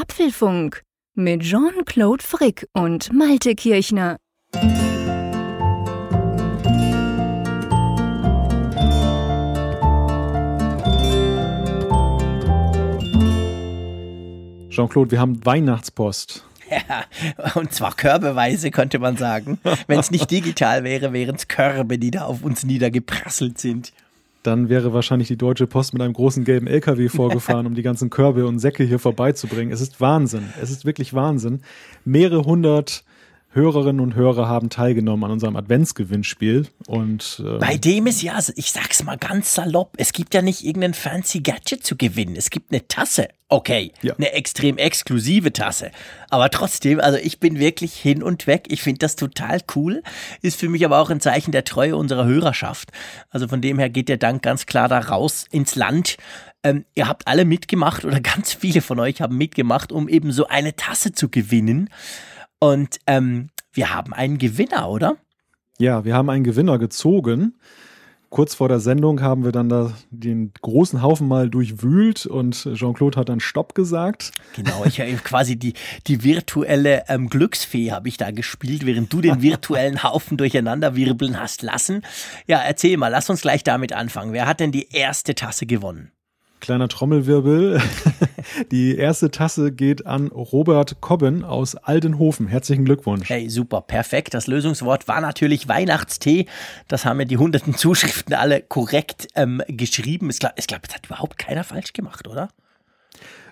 Apfelfunk mit Jean-Claude Frick und Malte Kirchner. Jean-Claude, wir haben Weihnachtspost. Ja, und zwar körbeweise, könnte man sagen. Wenn es nicht digital wäre, wären es Körbe, die da auf uns niedergeprasselt sind. Dann wäre wahrscheinlich die Deutsche Post mit einem großen gelben LKW vorgefahren, um die ganzen Körbe und Säcke hier vorbeizubringen. Es ist Wahnsinn. Es ist wirklich Wahnsinn. Mehrere hundert Hörerinnen und Hörer haben teilgenommen an unserem Adventsgewinnspiel und äh bei dem ist ja, ich sag's mal ganz salopp, es gibt ja nicht irgendein fancy Gadget zu gewinnen, es gibt eine Tasse. Okay, ja. eine extrem exklusive Tasse, aber trotzdem, also ich bin wirklich hin und weg. Ich finde das total cool, ist für mich aber auch ein Zeichen der Treue unserer Hörerschaft. Also von dem her geht der Dank ganz klar da raus ins Land. Ähm, ihr habt alle mitgemacht oder ganz viele von euch haben mitgemacht, um eben so eine Tasse zu gewinnen. Und ähm, wir haben einen Gewinner, oder? Ja, wir haben einen Gewinner gezogen. Kurz vor der Sendung haben wir dann da den großen Haufen mal durchwühlt und Jean-Claude hat dann Stopp gesagt. Genau, ich habe quasi die, die virtuelle ähm, Glücksfee habe ich da gespielt, während du den virtuellen Haufen durcheinander wirbeln hast lassen. Ja, erzähl mal, lass uns gleich damit anfangen. Wer hat denn die erste Tasse gewonnen? Kleiner Trommelwirbel. Die erste Tasse geht an Robert Cobben aus Aldenhofen. Herzlichen Glückwunsch. Hey, super, perfekt. Das Lösungswort war natürlich Weihnachtstee. Das haben ja die hunderten Zuschriften alle korrekt ähm, geschrieben. Ich glaube, glaub, das hat überhaupt keiner falsch gemacht, oder?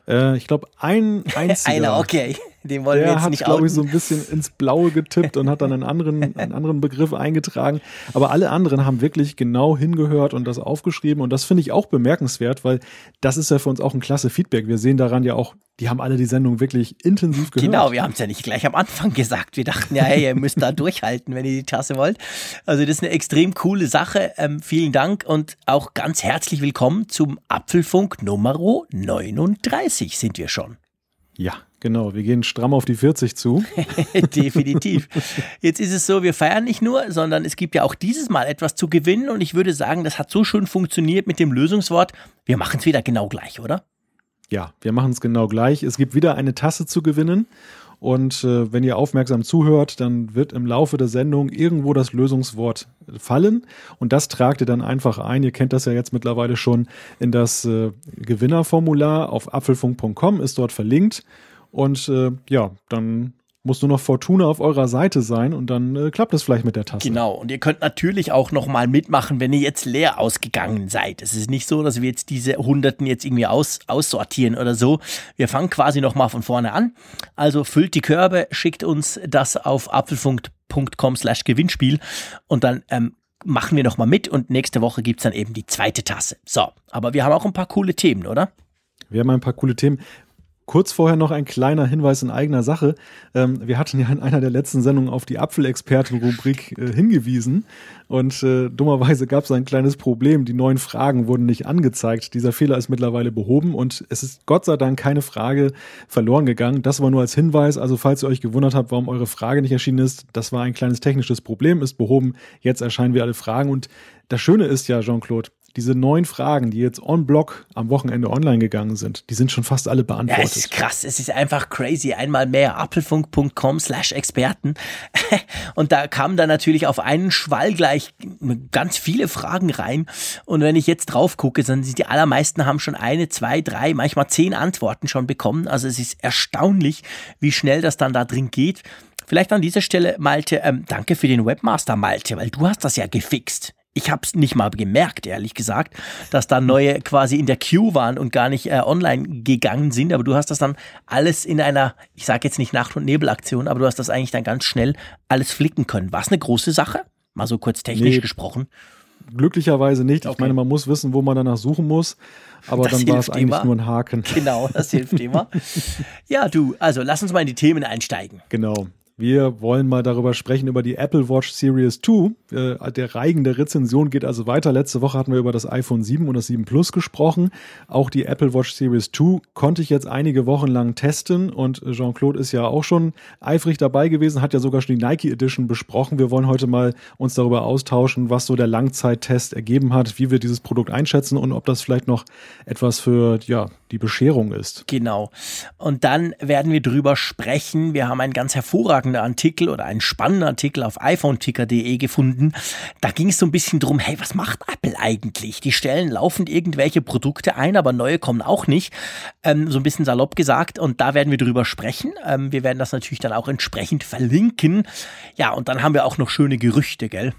Äh, ich glaube, ein einziger. Einer, okay. Den wollen wir jetzt hat, nicht glaube ich, so ein bisschen ins Blaue getippt und hat dann einen anderen, einen anderen Begriff eingetragen. Aber alle anderen haben wirklich genau hingehört und das aufgeschrieben. Und das finde ich auch bemerkenswert, weil das ist ja für uns auch ein klasse Feedback. Wir sehen daran ja auch, die haben alle die Sendung wirklich intensiv gehört. Genau, wir haben es ja nicht gleich am Anfang gesagt. Wir dachten ja, hey, ihr müsst da durchhalten, wenn ihr die Tasse wollt. Also das ist eine extrem coole Sache. Ähm, vielen Dank und auch ganz herzlich willkommen zum Apfelfunk Nummer 39 sind wir schon. Ja, genau. Wir gehen stramm auf die 40 zu. Definitiv. Jetzt ist es so, wir feiern nicht nur, sondern es gibt ja auch dieses Mal etwas zu gewinnen. Und ich würde sagen, das hat so schön funktioniert mit dem Lösungswort. Wir machen es wieder genau gleich, oder? Ja, wir machen es genau gleich. Es gibt wieder eine Tasse zu gewinnen. Und äh, wenn ihr aufmerksam zuhört, dann wird im Laufe der Sendung irgendwo das Lösungswort fallen. Und das tragt ihr dann einfach ein. Ihr kennt das ja jetzt mittlerweile schon in das äh, Gewinnerformular auf apfelfunk.com, ist dort verlinkt. Und äh, ja, dann muss nur noch Fortuna auf eurer Seite sein und dann äh, klappt es vielleicht mit der Tasse. Genau, und ihr könnt natürlich auch nochmal mitmachen, wenn ihr jetzt leer ausgegangen seid. Es ist nicht so, dass wir jetzt diese Hunderten jetzt irgendwie aus, aussortieren oder so. Wir fangen quasi nochmal von vorne an. Also füllt die Körbe, schickt uns das auf apfelfunk.com slash Gewinnspiel und dann ähm, machen wir nochmal mit und nächste Woche gibt es dann eben die zweite Tasse. So, aber wir haben auch ein paar coole Themen, oder? Wir haben ein paar coole Themen. Kurz vorher noch ein kleiner Hinweis in eigener Sache. Ähm, wir hatten ja in einer der letzten Sendungen auf die Apfelexperten-Rubrik äh, hingewiesen und äh, dummerweise gab es ein kleines Problem. Die neuen Fragen wurden nicht angezeigt. Dieser Fehler ist mittlerweile behoben und es ist Gott sei Dank keine Frage verloren gegangen. Das war nur als Hinweis. Also falls ihr euch gewundert habt, warum eure Frage nicht erschienen ist, das war ein kleines technisches Problem, ist behoben. Jetzt erscheinen wir alle Fragen und das Schöne ist ja, Jean-Claude, diese neun Fragen, die jetzt on Block am Wochenende online gegangen sind, die sind schon fast alle beantwortet. Ja, es ist krass, es ist einfach crazy. Einmal mehr apfelfunk.com slash Experten. Und da kamen dann natürlich auf einen Schwall gleich ganz viele Fragen rein. Und wenn ich jetzt drauf gucke, dann sind die allermeisten haben schon eine, zwei, drei, manchmal zehn Antworten schon bekommen. Also es ist erstaunlich, wie schnell das dann da drin geht. Vielleicht an dieser Stelle, Malte, ähm, danke für den Webmaster, Malte, weil du hast das ja gefixt ich habe es nicht mal gemerkt, ehrlich gesagt, dass da neue quasi in der Queue waren und gar nicht äh, online gegangen sind. Aber du hast das dann alles in einer, ich sage jetzt nicht Nacht- und Nebelaktion, aber du hast das eigentlich dann ganz schnell alles flicken können. War es eine große Sache? Mal so kurz technisch nee, gesprochen. Glücklicherweise nicht. Okay. Ich meine, man muss wissen, wo man danach suchen muss. Aber das dann war es eigentlich immer. nur ein Haken. Genau, das hilft immer. ja, du, also lass uns mal in die Themen einsteigen. Genau. Wir wollen mal darüber sprechen, über die Apple Watch Series 2. Äh, der Reigen der Rezension geht also weiter. Letzte Woche hatten wir über das iPhone 7 und das 7 Plus gesprochen. Auch die Apple Watch Series 2 konnte ich jetzt einige Wochen lang testen und Jean-Claude ist ja auch schon eifrig dabei gewesen, hat ja sogar schon die Nike Edition besprochen. Wir wollen heute mal uns darüber austauschen, was so der Langzeittest ergeben hat, wie wir dieses Produkt einschätzen und ob das vielleicht noch etwas für ja, die Bescherung ist. Genau. Und dann werden wir drüber sprechen. Wir haben einen ganz hervorragenden Artikel oder einen spannenden Artikel auf iPhoneticker.de gefunden. Da ging es so ein bisschen drum, hey, was macht Apple eigentlich? Die stellen laufend irgendwelche Produkte ein, aber neue kommen auch nicht. Ähm, so ein bisschen salopp gesagt. Und da werden wir drüber sprechen. Ähm, wir werden das natürlich dann auch entsprechend verlinken. Ja, und dann haben wir auch noch schöne Gerüchte, gell?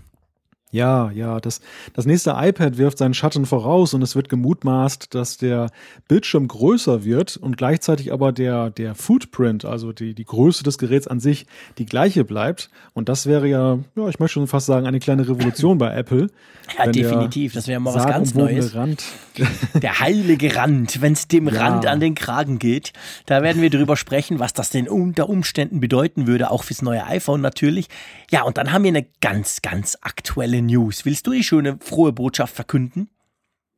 Ja, ja, das, das nächste iPad wirft seinen Schatten voraus und es wird gemutmaßt, dass der Bildschirm größer wird und gleichzeitig aber der, der Footprint, also die, die Größe des Geräts an sich, die gleiche bleibt. Und das wäre ja, ja, ich möchte schon fast sagen, eine kleine Revolution bei Apple. Ja, definitiv. Das wäre mal was ganz Neues. Rand. Der heilige Rand, wenn es dem ja. Rand an den Kragen geht. Da werden wir drüber sprechen, was das denn unter Umständen bedeuten würde, auch fürs neue iPhone natürlich. Ja, und dann haben wir eine ganz, ganz aktuelle News. Willst du die schöne, frohe Botschaft verkünden?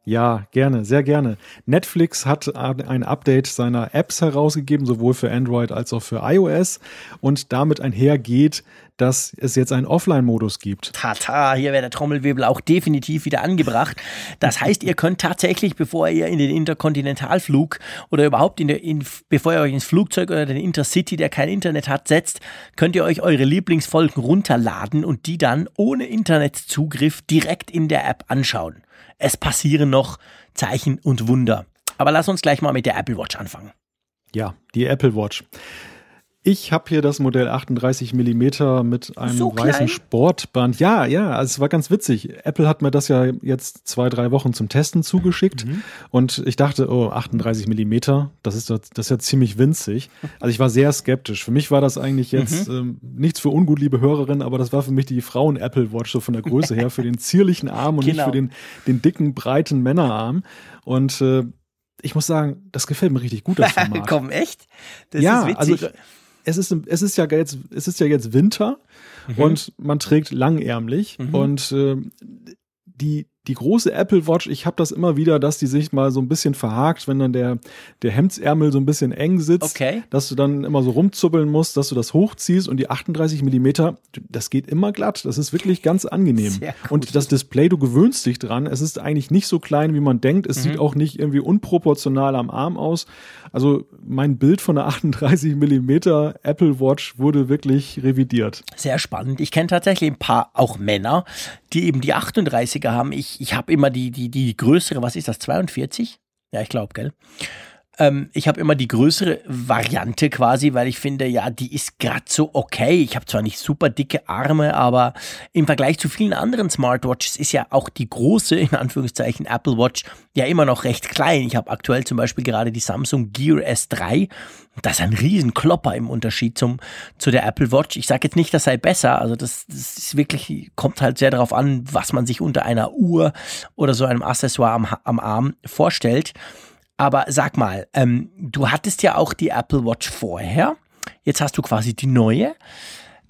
Ja, gerne, sehr gerne. Netflix hat ein Update seiner Apps herausgegeben, sowohl für Android als auch für iOS. Und damit einhergeht, dass es jetzt einen Offline-Modus gibt. Tata, hier wäre der Trommelwirbel auch definitiv wieder angebracht. Das heißt, ihr könnt tatsächlich, bevor ihr in den Interkontinentalflug oder überhaupt in der, in, bevor ihr euch ins Flugzeug oder den Intercity, der kein Internet hat, setzt, könnt ihr euch eure Lieblingsfolgen runterladen und die dann ohne Internetzugriff direkt in der App anschauen. Es passieren noch Zeichen und Wunder. Aber lass uns gleich mal mit der Apple Watch anfangen. Ja, die Apple Watch. Ich habe hier das Modell 38 Millimeter mit einem so weißen Sportband. Ja, ja, also es war ganz witzig. Apple hat mir das ja jetzt zwei, drei Wochen zum Testen zugeschickt mhm. und ich dachte, oh, 38 Millimeter, das ist, das ist ja ziemlich winzig. Also ich war sehr skeptisch. Für mich war das eigentlich jetzt mhm. ähm, nichts für ungut, liebe Hörerinnen, aber das war für mich die Frauen-Apple Watch so von der Größe her, für den zierlichen Arm und genau. nicht für den, den dicken, breiten Männerarm. Und äh, ich muss sagen, das gefällt mir richtig gut, das Format. Komm, echt? Das ja, ist witzig. Also, es ist, es ist ja jetzt, es ist ja jetzt Winter mhm. und man trägt langärmlich mhm. und äh, die, die große Apple Watch, ich habe das immer wieder, dass die sich mal so ein bisschen verhakt, wenn dann der, der Hemdsärmel so ein bisschen eng sitzt, okay. dass du dann immer so rumzuppeln musst, dass du das hochziehst und die 38 Millimeter, das geht immer glatt. Das ist wirklich ganz angenehm. Und das Display, du gewöhnst dich dran. Es ist eigentlich nicht so klein, wie man denkt. Es mhm. sieht auch nicht irgendwie unproportional am Arm aus. Also mein Bild von der 38 Millimeter Apple Watch wurde wirklich revidiert. Sehr spannend. Ich kenne tatsächlich ein paar auch Männer, die eben die 38er haben. Ich ich, habe immer die, die, die größere, was ist das, 42? Ja, ich glaube, gell? Ähm, ich habe immer die größere Variante quasi, weil ich finde, ja, die ist gerade so okay. Ich habe zwar nicht super dicke Arme, aber im Vergleich zu vielen anderen Smartwatches ist ja auch die große, in Anführungszeichen, Apple Watch ja immer noch recht klein. Ich habe aktuell zum Beispiel gerade die Samsung Gear S3. Das ist ein Riesenklopper im Unterschied zum, zu der Apple Watch. Ich sage jetzt nicht, das sei besser. Also das, das ist wirklich, kommt halt sehr darauf an, was man sich unter einer Uhr oder so einem Accessoire am, am Arm vorstellt. Aber sag mal, ähm, du hattest ja auch die Apple Watch vorher. Jetzt hast du quasi die neue.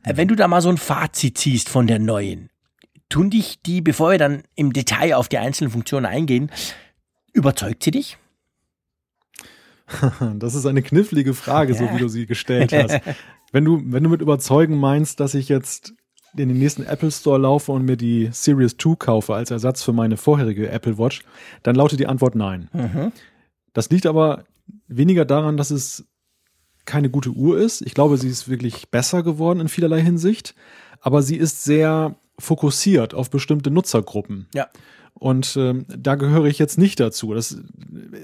Äh, wenn du da mal so ein Fazit ziehst von der neuen, tun dich die, bevor wir dann im Detail auf die einzelnen Funktionen eingehen, überzeugt sie dich? Das ist eine knifflige Frage, so wie du sie gestellt hast. wenn du, wenn du mit überzeugen meinst, dass ich jetzt in den nächsten Apple Store laufe und mir die Series 2 kaufe als Ersatz für meine vorherige Apple Watch, dann lautet die Antwort nein. Mhm. Das liegt aber weniger daran, dass es keine gute Uhr ist. Ich glaube, sie ist wirklich besser geworden in vielerlei Hinsicht, aber sie ist sehr fokussiert auf bestimmte Nutzergruppen. Ja. Und ähm, da gehöre ich jetzt nicht dazu. Das,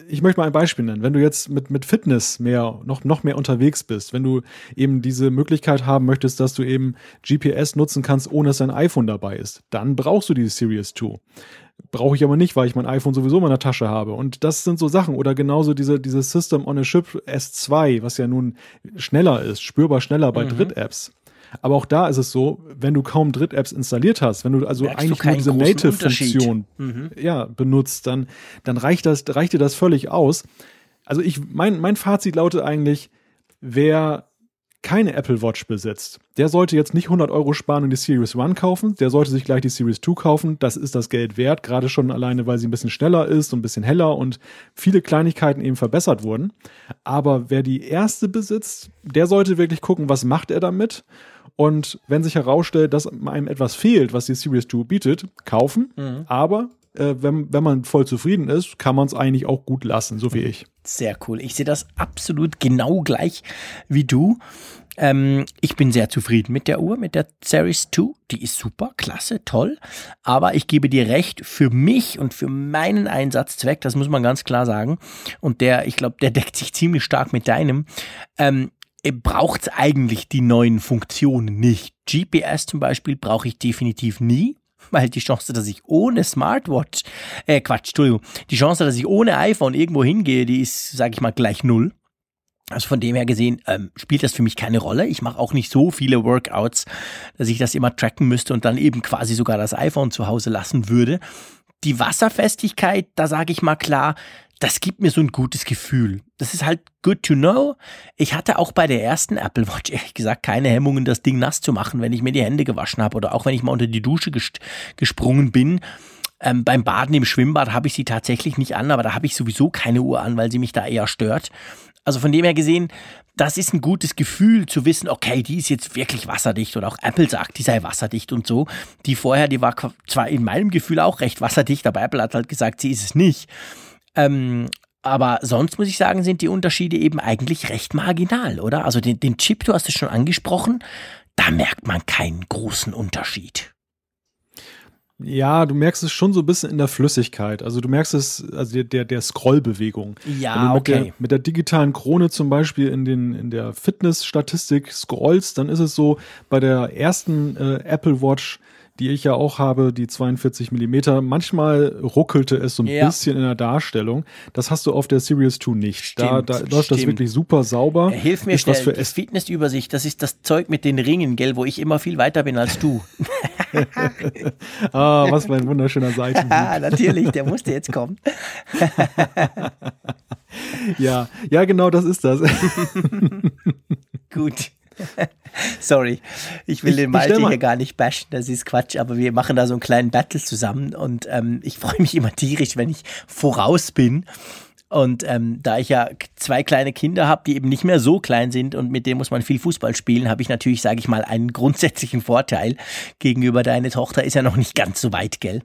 ich möchte mal ein Beispiel nennen. Wenn du jetzt mit, mit Fitness mehr, noch, noch mehr unterwegs bist, wenn du eben diese Möglichkeit haben möchtest, dass du eben GPS nutzen kannst, ohne dass dein iPhone dabei ist, dann brauchst du die Series 2. Brauche ich aber nicht, weil ich mein iPhone sowieso in meiner Tasche habe. Und das sind so Sachen. Oder genauso diese, diese System on a Chip S2, was ja nun schneller ist, spürbar schneller bei mhm. Dritt-Apps. Aber auch da ist es so, wenn du kaum Dritt-Apps installiert hast, wenn du also Merkst eigentlich du nur diese Native-Funktion mhm. ja, benutzt, dann, dann reicht das, reicht dir das völlig aus. Also ich, mein, mein Fazit lautet eigentlich, wer keine Apple Watch besitzt, der sollte jetzt nicht 100 Euro sparen und die Series One kaufen, der sollte sich gleich die Series 2 kaufen. Das ist das Geld wert, gerade schon alleine, weil sie ein bisschen schneller ist und ein bisschen heller und viele Kleinigkeiten eben verbessert wurden. Aber wer die erste besitzt, der sollte wirklich gucken, was macht er damit. Und wenn sich herausstellt, dass einem etwas fehlt, was die Series 2 bietet, kaufen. Mhm. Aber äh, wenn, wenn man voll zufrieden ist, kann man es eigentlich auch gut lassen, so wie ich. Sehr cool. Ich sehe das absolut genau gleich wie du. Ähm, ich bin sehr zufrieden mit der Uhr, mit der Series 2. Die ist super, klasse, toll. Aber ich gebe dir recht, für mich und für meinen Einsatzzweck, das muss man ganz klar sagen, und der, ich glaube, der deckt sich ziemlich stark mit deinem, ähm, braucht es eigentlich die neuen Funktionen nicht. GPS zum Beispiel brauche ich definitiv nie weil die Chance, dass ich ohne Smartwatch, äh Quatsch, Entschuldigung, die Chance, dass ich ohne iPhone irgendwo hingehe, die ist, sage ich mal, gleich null. Also von dem her gesehen ähm, spielt das für mich keine Rolle. Ich mache auch nicht so viele Workouts, dass ich das immer tracken müsste und dann eben quasi sogar das iPhone zu Hause lassen würde. Die Wasserfestigkeit, da sage ich mal klar, das gibt mir so ein gutes Gefühl. Das ist halt good to know. Ich hatte auch bei der ersten Apple Watch ehrlich gesagt keine Hemmungen, das Ding nass zu machen, wenn ich mir die Hände gewaschen habe oder auch wenn ich mal unter die Dusche gesprungen bin. Ähm, beim Baden im Schwimmbad habe ich sie tatsächlich nicht an, aber da habe ich sowieso keine Uhr an, weil sie mich da eher stört. Also von dem her gesehen, das ist ein gutes Gefühl zu wissen, okay, die ist jetzt wirklich wasserdicht oder auch Apple sagt, die sei wasserdicht und so. Die vorher, die war zwar in meinem Gefühl auch recht wasserdicht, aber Apple hat halt gesagt, sie ist es nicht. Ähm, aber sonst muss ich sagen, sind die Unterschiede eben eigentlich recht marginal, oder? Also den, den Chip, du hast es schon angesprochen, da merkt man keinen großen Unterschied. Ja, du merkst es schon so ein bisschen in der Flüssigkeit. Also du merkst es, also der, der Scrollbewegung. Ja, mit okay. Der, mit der digitalen Krone zum Beispiel in, den, in der Fitness-Statistik scrollst, dann ist es so, bei der ersten äh, Apple Watch die ich ja auch habe, die 42 Millimeter. Manchmal ruckelte es so ein ja. bisschen in der Darstellung. Das hast du auf der Series 2 nicht. Stimmt, da, da läuft das wirklich super sauber. Hilf mir ist schnell, für die Fitnessübersicht, das ist das Zeug mit den Ringen, gell, wo ich immer viel weiter bin als du. ah, was für ein wunderschöner Seitenhieb. Natürlich, der musste jetzt kommen. ja, ja, genau, das ist das. Gut. Sorry, ich will ich, den Malte hier gar nicht bashen, das ist Quatsch, aber wir machen da so einen kleinen Battle zusammen und ähm, ich freue mich immer tierisch, wenn ich voraus bin. Und ähm, da ich ja zwei kleine Kinder habe, die eben nicht mehr so klein sind und mit denen muss man viel Fußball spielen, habe ich natürlich, sage ich mal, einen grundsätzlichen Vorteil gegenüber deiner Tochter. Ist ja noch nicht ganz so weit, gell?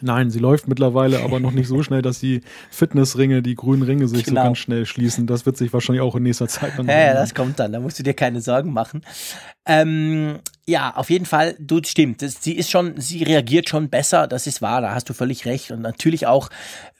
Nein, sie läuft mittlerweile aber noch nicht so schnell, dass die Fitnessringe, die grünen Ringe sich genau. so ganz schnell schließen. Das wird sich wahrscheinlich auch in nächster Zeit dann. Ja, ja, das kommt dann. Da musst du dir keine Sorgen machen. Ähm, ja, auf jeden Fall, du stimmt. Das, sie ist schon, sie reagiert schon besser. Das ist wahr. Da hast du völlig recht. Und natürlich auch,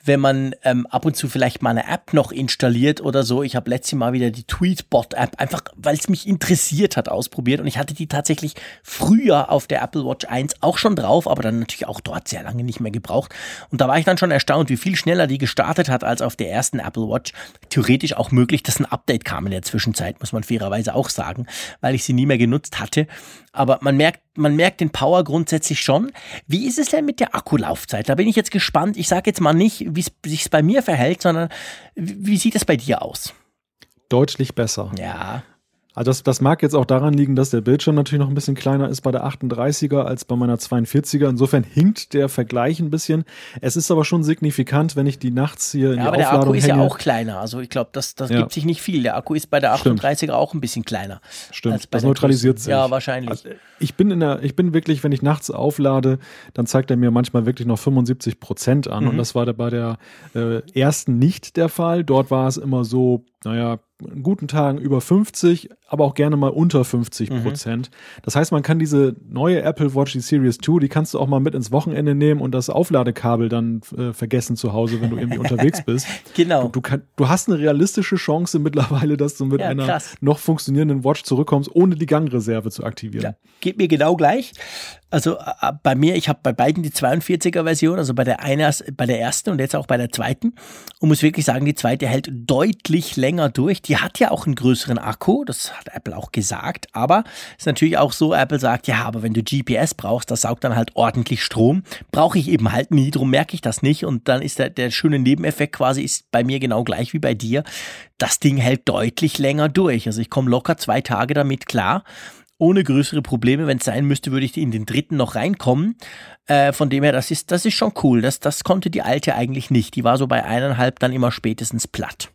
wenn man ähm, ab und zu vielleicht mal eine App noch installiert oder so. Ich habe letztes Mal wieder die Tweetbot-App, einfach weil es mich interessiert hat, ausprobiert. Und ich hatte die tatsächlich früher auf der Apple Watch 1 auch schon drauf, aber dann natürlich auch dort sehr lange nicht mehr gebraucht. Und da war ich dann schon erstaunt, wie viel schneller die gestartet hat als auf der ersten Apple Watch. Theoretisch auch möglich, dass ein Update kam in der Zwischenzeit, muss man fairerweise auch sagen, weil ich sie nie mehr genutzt hatte. Aber man merkt, man merkt den Power grundsätzlich schon. Wie ist es denn mit der Akkulaufzeit? Da bin ich jetzt gespannt. Ich sage jetzt mal nicht, wie es sich bei mir verhält, sondern wie sieht es bei dir aus? Deutlich besser. Ja. Also das, das mag jetzt auch daran liegen, dass der Bildschirm natürlich noch ein bisschen kleiner ist bei der 38er als bei meiner 42er. Insofern hinkt der Vergleich ein bisschen. Es ist aber schon signifikant, wenn ich die nachts hier ja, in die aber Aufladung der Akku ist hänge. ja auch kleiner. Also ich glaube, das, das ja. gibt sich nicht viel. Der Akku ist bei der 38er Stimmt. auch ein bisschen kleiner. Stimmt, das neutralisiert sich. Ja, wahrscheinlich. Also ich bin in der, ich bin wirklich, wenn ich nachts auflade, dann zeigt er mir manchmal wirklich noch 75 Prozent an. Mhm. Und das war bei der äh, ersten nicht der Fall. Dort war es immer so, naja, in guten Tagen über 50, aber auch gerne mal unter 50 mhm. Prozent. Mhm. Das heißt, man kann diese neue Apple Watch, die Series 2, die kannst du auch mal mit ins Wochenende nehmen und das Aufladekabel dann äh, vergessen zu Hause, wenn du irgendwie unterwegs bist. Genau. Du, du, kann, du, hast eine realistische Chance mittlerweile, dass du mit ja, einer krass. noch funktionierenden Watch zurückkommst, ohne die Gangreserve zu aktivieren. Ja, geht mir genau gleich. Also äh, bei mir, ich habe bei beiden die 42er Version, also bei der einer, bei der ersten und jetzt auch bei der zweiten und muss wirklich sagen, die zweite hält deutlich länger durch. Die hat ja auch einen größeren Akku, das hat Apple auch gesagt. Aber ist natürlich auch so, Apple sagt, ja, aber wenn du GPS brauchst, das saugt dann halt ordentlich Strom. Brauche ich eben halt nie, darum merke ich das nicht. Und dann ist der, der schöne Nebeneffekt quasi ist bei mir genau gleich wie bei dir. Das Ding hält deutlich länger durch. Also ich komme locker zwei Tage damit klar ohne größere Probleme. Wenn es sein müsste, würde ich in den dritten noch reinkommen. Äh, von dem her, das ist, das ist schon cool. Das, das konnte die alte eigentlich nicht. Die war so bei eineinhalb dann immer spätestens platt.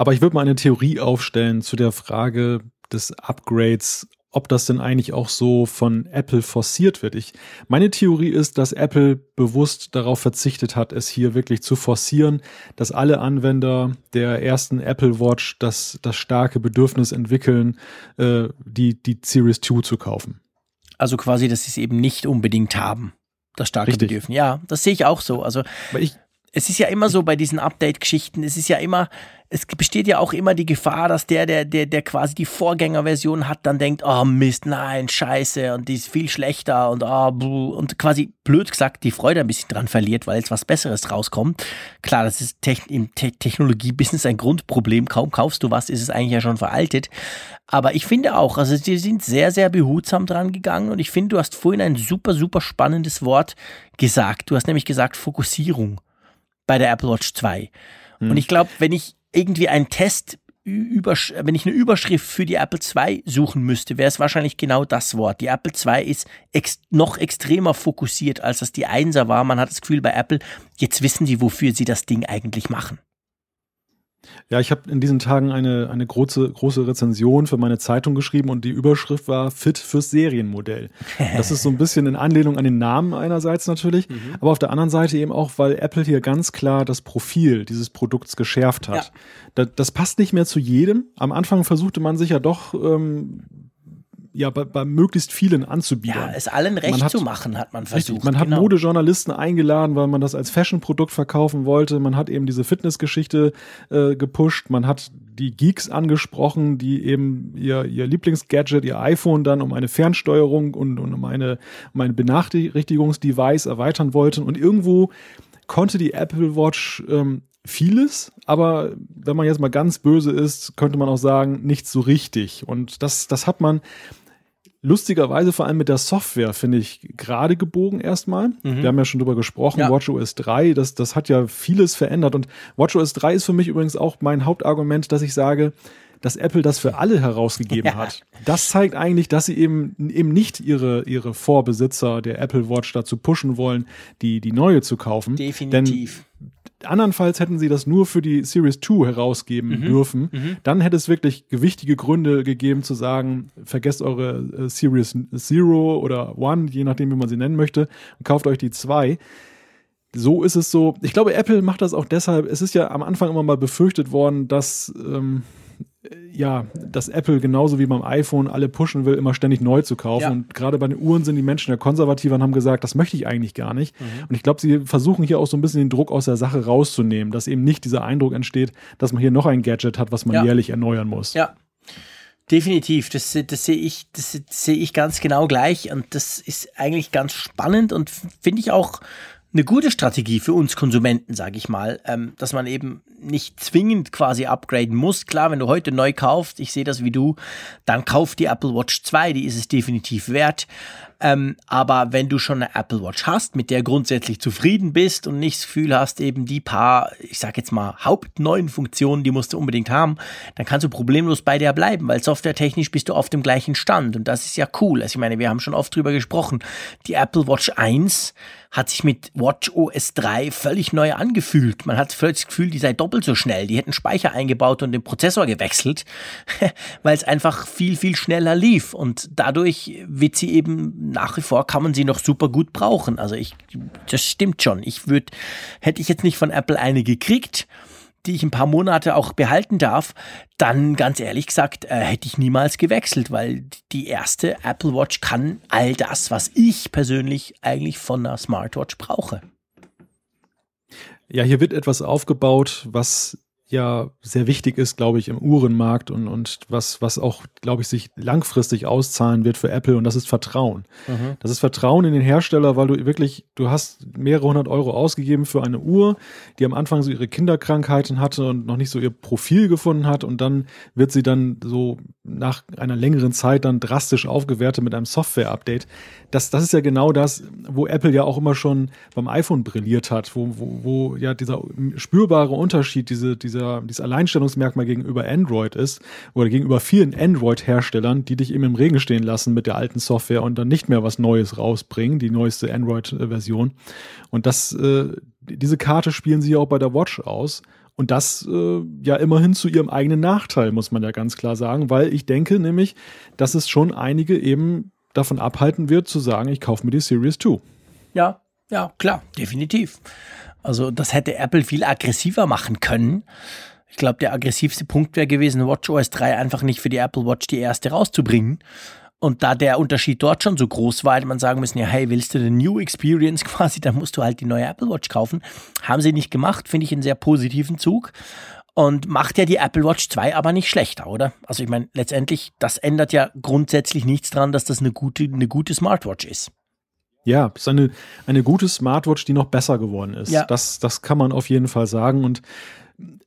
Aber ich würde mal eine Theorie aufstellen zu der Frage des Upgrades ob das denn eigentlich auch so von Apple forciert wird. Ich, meine Theorie ist, dass Apple bewusst darauf verzichtet hat, es hier wirklich zu forcieren, dass alle Anwender der ersten Apple Watch das, das starke Bedürfnis entwickeln, äh, die, die Series 2 zu kaufen. Also quasi, dass sie es eben nicht unbedingt haben, das starke Richtig. Bedürfnis. Ja, das sehe ich auch so. Also, ich, es ist ja immer so bei diesen Update-Geschichten, es ist ja immer, es besteht ja auch immer die Gefahr, dass der, der, der, der quasi die Vorgängerversion hat, dann denkt, oh Mist, nein, scheiße, und die ist viel schlechter und oh, und quasi blöd gesagt die Freude ein bisschen dran verliert, weil jetzt was Besseres rauskommt. Klar, das ist im Te Technologie-Business ein Grundproblem. Kaum kaufst du was, ist es eigentlich ja schon veraltet. Aber ich finde auch, also sie sind sehr, sehr behutsam dran gegangen und ich finde, du hast vorhin ein super, super spannendes Wort gesagt. Du hast nämlich gesagt Fokussierung bei der Apple Watch 2. Hm. Und ich glaube, wenn ich irgendwie einen Test wenn ich eine Überschrift für die Apple II suchen müsste, wäre es wahrscheinlich genau das Wort. Die Apple II ist ex noch extremer fokussiert, als das die 1er war. Man hat das Gefühl bei Apple, jetzt wissen sie, wofür sie das Ding eigentlich machen. Ja, ich habe in diesen Tagen eine, eine große, große Rezension für meine Zeitung geschrieben und die Überschrift war Fit fürs Serienmodell. Das ist so ein bisschen in Anlehnung an den Namen einerseits natürlich, mhm. aber auf der anderen Seite eben auch, weil Apple hier ganz klar das Profil dieses Produkts geschärft hat. Ja. Das, das passt nicht mehr zu jedem. Am Anfang versuchte man sich ja doch ähm, ja bei, bei möglichst vielen anzubieten. Ja, es allen recht hat, zu machen, hat man versucht. Richtig, man hat genau. Modejournalisten eingeladen, weil man das als Fashion-Produkt verkaufen wollte. Man hat eben diese Fitnessgeschichte äh, gepusht. Man hat die Geeks angesprochen, die eben ihr, ihr Lieblingsgadget, ihr iPhone dann um eine Fernsteuerung und, und um, eine, um ein Benachrichtigungsdevice erweitern wollten. Und irgendwo konnte die Apple Watch ähm, vieles, aber wenn man jetzt mal ganz böse ist, könnte man auch sagen, nicht so richtig. Und das, das hat man lustigerweise vor allem mit der Software, finde ich, gerade gebogen erstmal. Mhm. Wir haben ja schon drüber gesprochen, ja. WatchOS 3, das, das hat ja vieles verändert. Und WatchOS 3 ist für mich übrigens auch mein Hauptargument, dass ich sage, dass Apple das für alle herausgegeben ja. hat. Das zeigt eigentlich, dass sie eben, eben nicht ihre, ihre Vorbesitzer der Apple Watch dazu pushen wollen, die, die neue zu kaufen. Definitiv. Denn Andernfalls hätten sie das nur für die Series 2 herausgeben mhm. dürfen. Mhm. Dann hätte es wirklich gewichtige Gründe gegeben zu sagen, vergesst eure äh, Series Zero oder One, je nachdem, wie man sie nennen möchte, und kauft euch die 2. So ist es so. Ich glaube, Apple macht das auch deshalb. Es ist ja am Anfang immer mal befürchtet worden, dass ähm, ja, dass Apple genauso wie beim iPhone alle pushen will, immer ständig neu zu kaufen. Ja. Und gerade bei den Uhren sind die Menschen ja konservativer und haben gesagt, das möchte ich eigentlich gar nicht. Mhm. Und ich glaube, sie versuchen hier auch so ein bisschen den Druck aus der Sache rauszunehmen, dass eben nicht dieser Eindruck entsteht, dass man hier noch ein Gadget hat, was man ja. jährlich erneuern muss. Ja. Definitiv, das, das sehe ich, das sehe ich ganz genau gleich und das ist eigentlich ganz spannend und finde ich auch eine gute Strategie für uns Konsumenten, sage ich mal, ähm, dass man eben nicht zwingend quasi upgraden muss. Klar, wenn du heute neu kaufst, ich sehe das wie du, dann kauf die Apple Watch 2, die ist es definitiv wert. Ähm, aber wenn du schon eine Apple Watch hast, mit der grundsätzlich zufrieden bist und nicht das Gefühl hast, eben die paar, ich sag jetzt mal, hauptneuen Funktionen, die musst du unbedingt haben, dann kannst du problemlos bei der bleiben, weil softwaretechnisch bist du auf dem gleichen Stand. Und das ist ja cool. Also ich meine, wir haben schon oft drüber gesprochen. Die Apple Watch 1 hat sich mit Watch OS 3 völlig neu angefühlt. Man hat völlig das Gefühl, die sei doppelt so schnell. Die hätten Speicher eingebaut und den Prozessor gewechselt, weil es einfach viel, viel schneller lief. Und dadurch wird sie eben nach wie vor kann man sie noch super gut brauchen. Also ich, das stimmt schon. Ich würde, hätte ich jetzt nicht von Apple eine gekriegt, die ich ein paar Monate auch behalten darf, dann ganz ehrlich gesagt, äh, hätte ich niemals gewechselt, weil die erste Apple Watch kann all das, was ich persönlich eigentlich von einer Smartwatch brauche. Ja, hier wird etwas aufgebaut, was ja sehr wichtig ist, glaube ich, im Uhrenmarkt und, und was, was auch, glaube ich, sich langfristig auszahlen wird für Apple und das ist Vertrauen. Mhm. Das ist Vertrauen in den Hersteller, weil du wirklich, du hast mehrere hundert Euro ausgegeben für eine Uhr, die am Anfang so ihre Kinderkrankheiten hatte und noch nicht so ihr Profil gefunden hat und dann wird sie dann so nach einer längeren Zeit dann drastisch aufgewertet mit einem Software-Update. Das, das ist ja genau das, wo Apple ja auch immer schon beim iPhone brilliert hat, wo, wo, wo ja dieser spürbare Unterschied, diese, dieser, dieses Alleinstellungsmerkmal gegenüber Android ist oder gegenüber vielen Android-Herstellern, die dich eben im Regen stehen lassen mit der alten Software und dann nicht mehr was Neues rausbringen, die neueste Android-Version. Und das, äh, diese Karte spielen sie ja auch bei der Watch aus. Und das äh, ja immerhin zu ihrem eigenen Nachteil, muss man ja ganz klar sagen, weil ich denke nämlich, dass es schon einige eben davon abhalten wird, zu sagen, ich kaufe mir die Series 2. Ja, ja, klar, definitiv. Also das hätte Apple viel aggressiver machen können. Ich glaube, der aggressivste Punkt wäre gewesen, WatchOS 3 einfach nicht für die Apple Watch die erste rauszubringen. Und da der Unterschied dort schon so groß war, hätte man sagen müssen, ja, hey, willst du eine New Experience quasi, dann musst du halt die neue Apple Watch kaufen. Haben sie nicht gemacht, finde ich einen sehr positiven Zug. Und macht ja die Apple Watch 2 aber nicht schlechter, oder? Also ich meine, letztendlich, das ändert ja grundsätzlich nichts dran, dass das eine gute, eine gute Smartwatch ist. Ja, es ist eine, eine gute Smartwatch, die noch besser geworden ist. Ja. Das, das kann man auf jeden Fall sagen. Und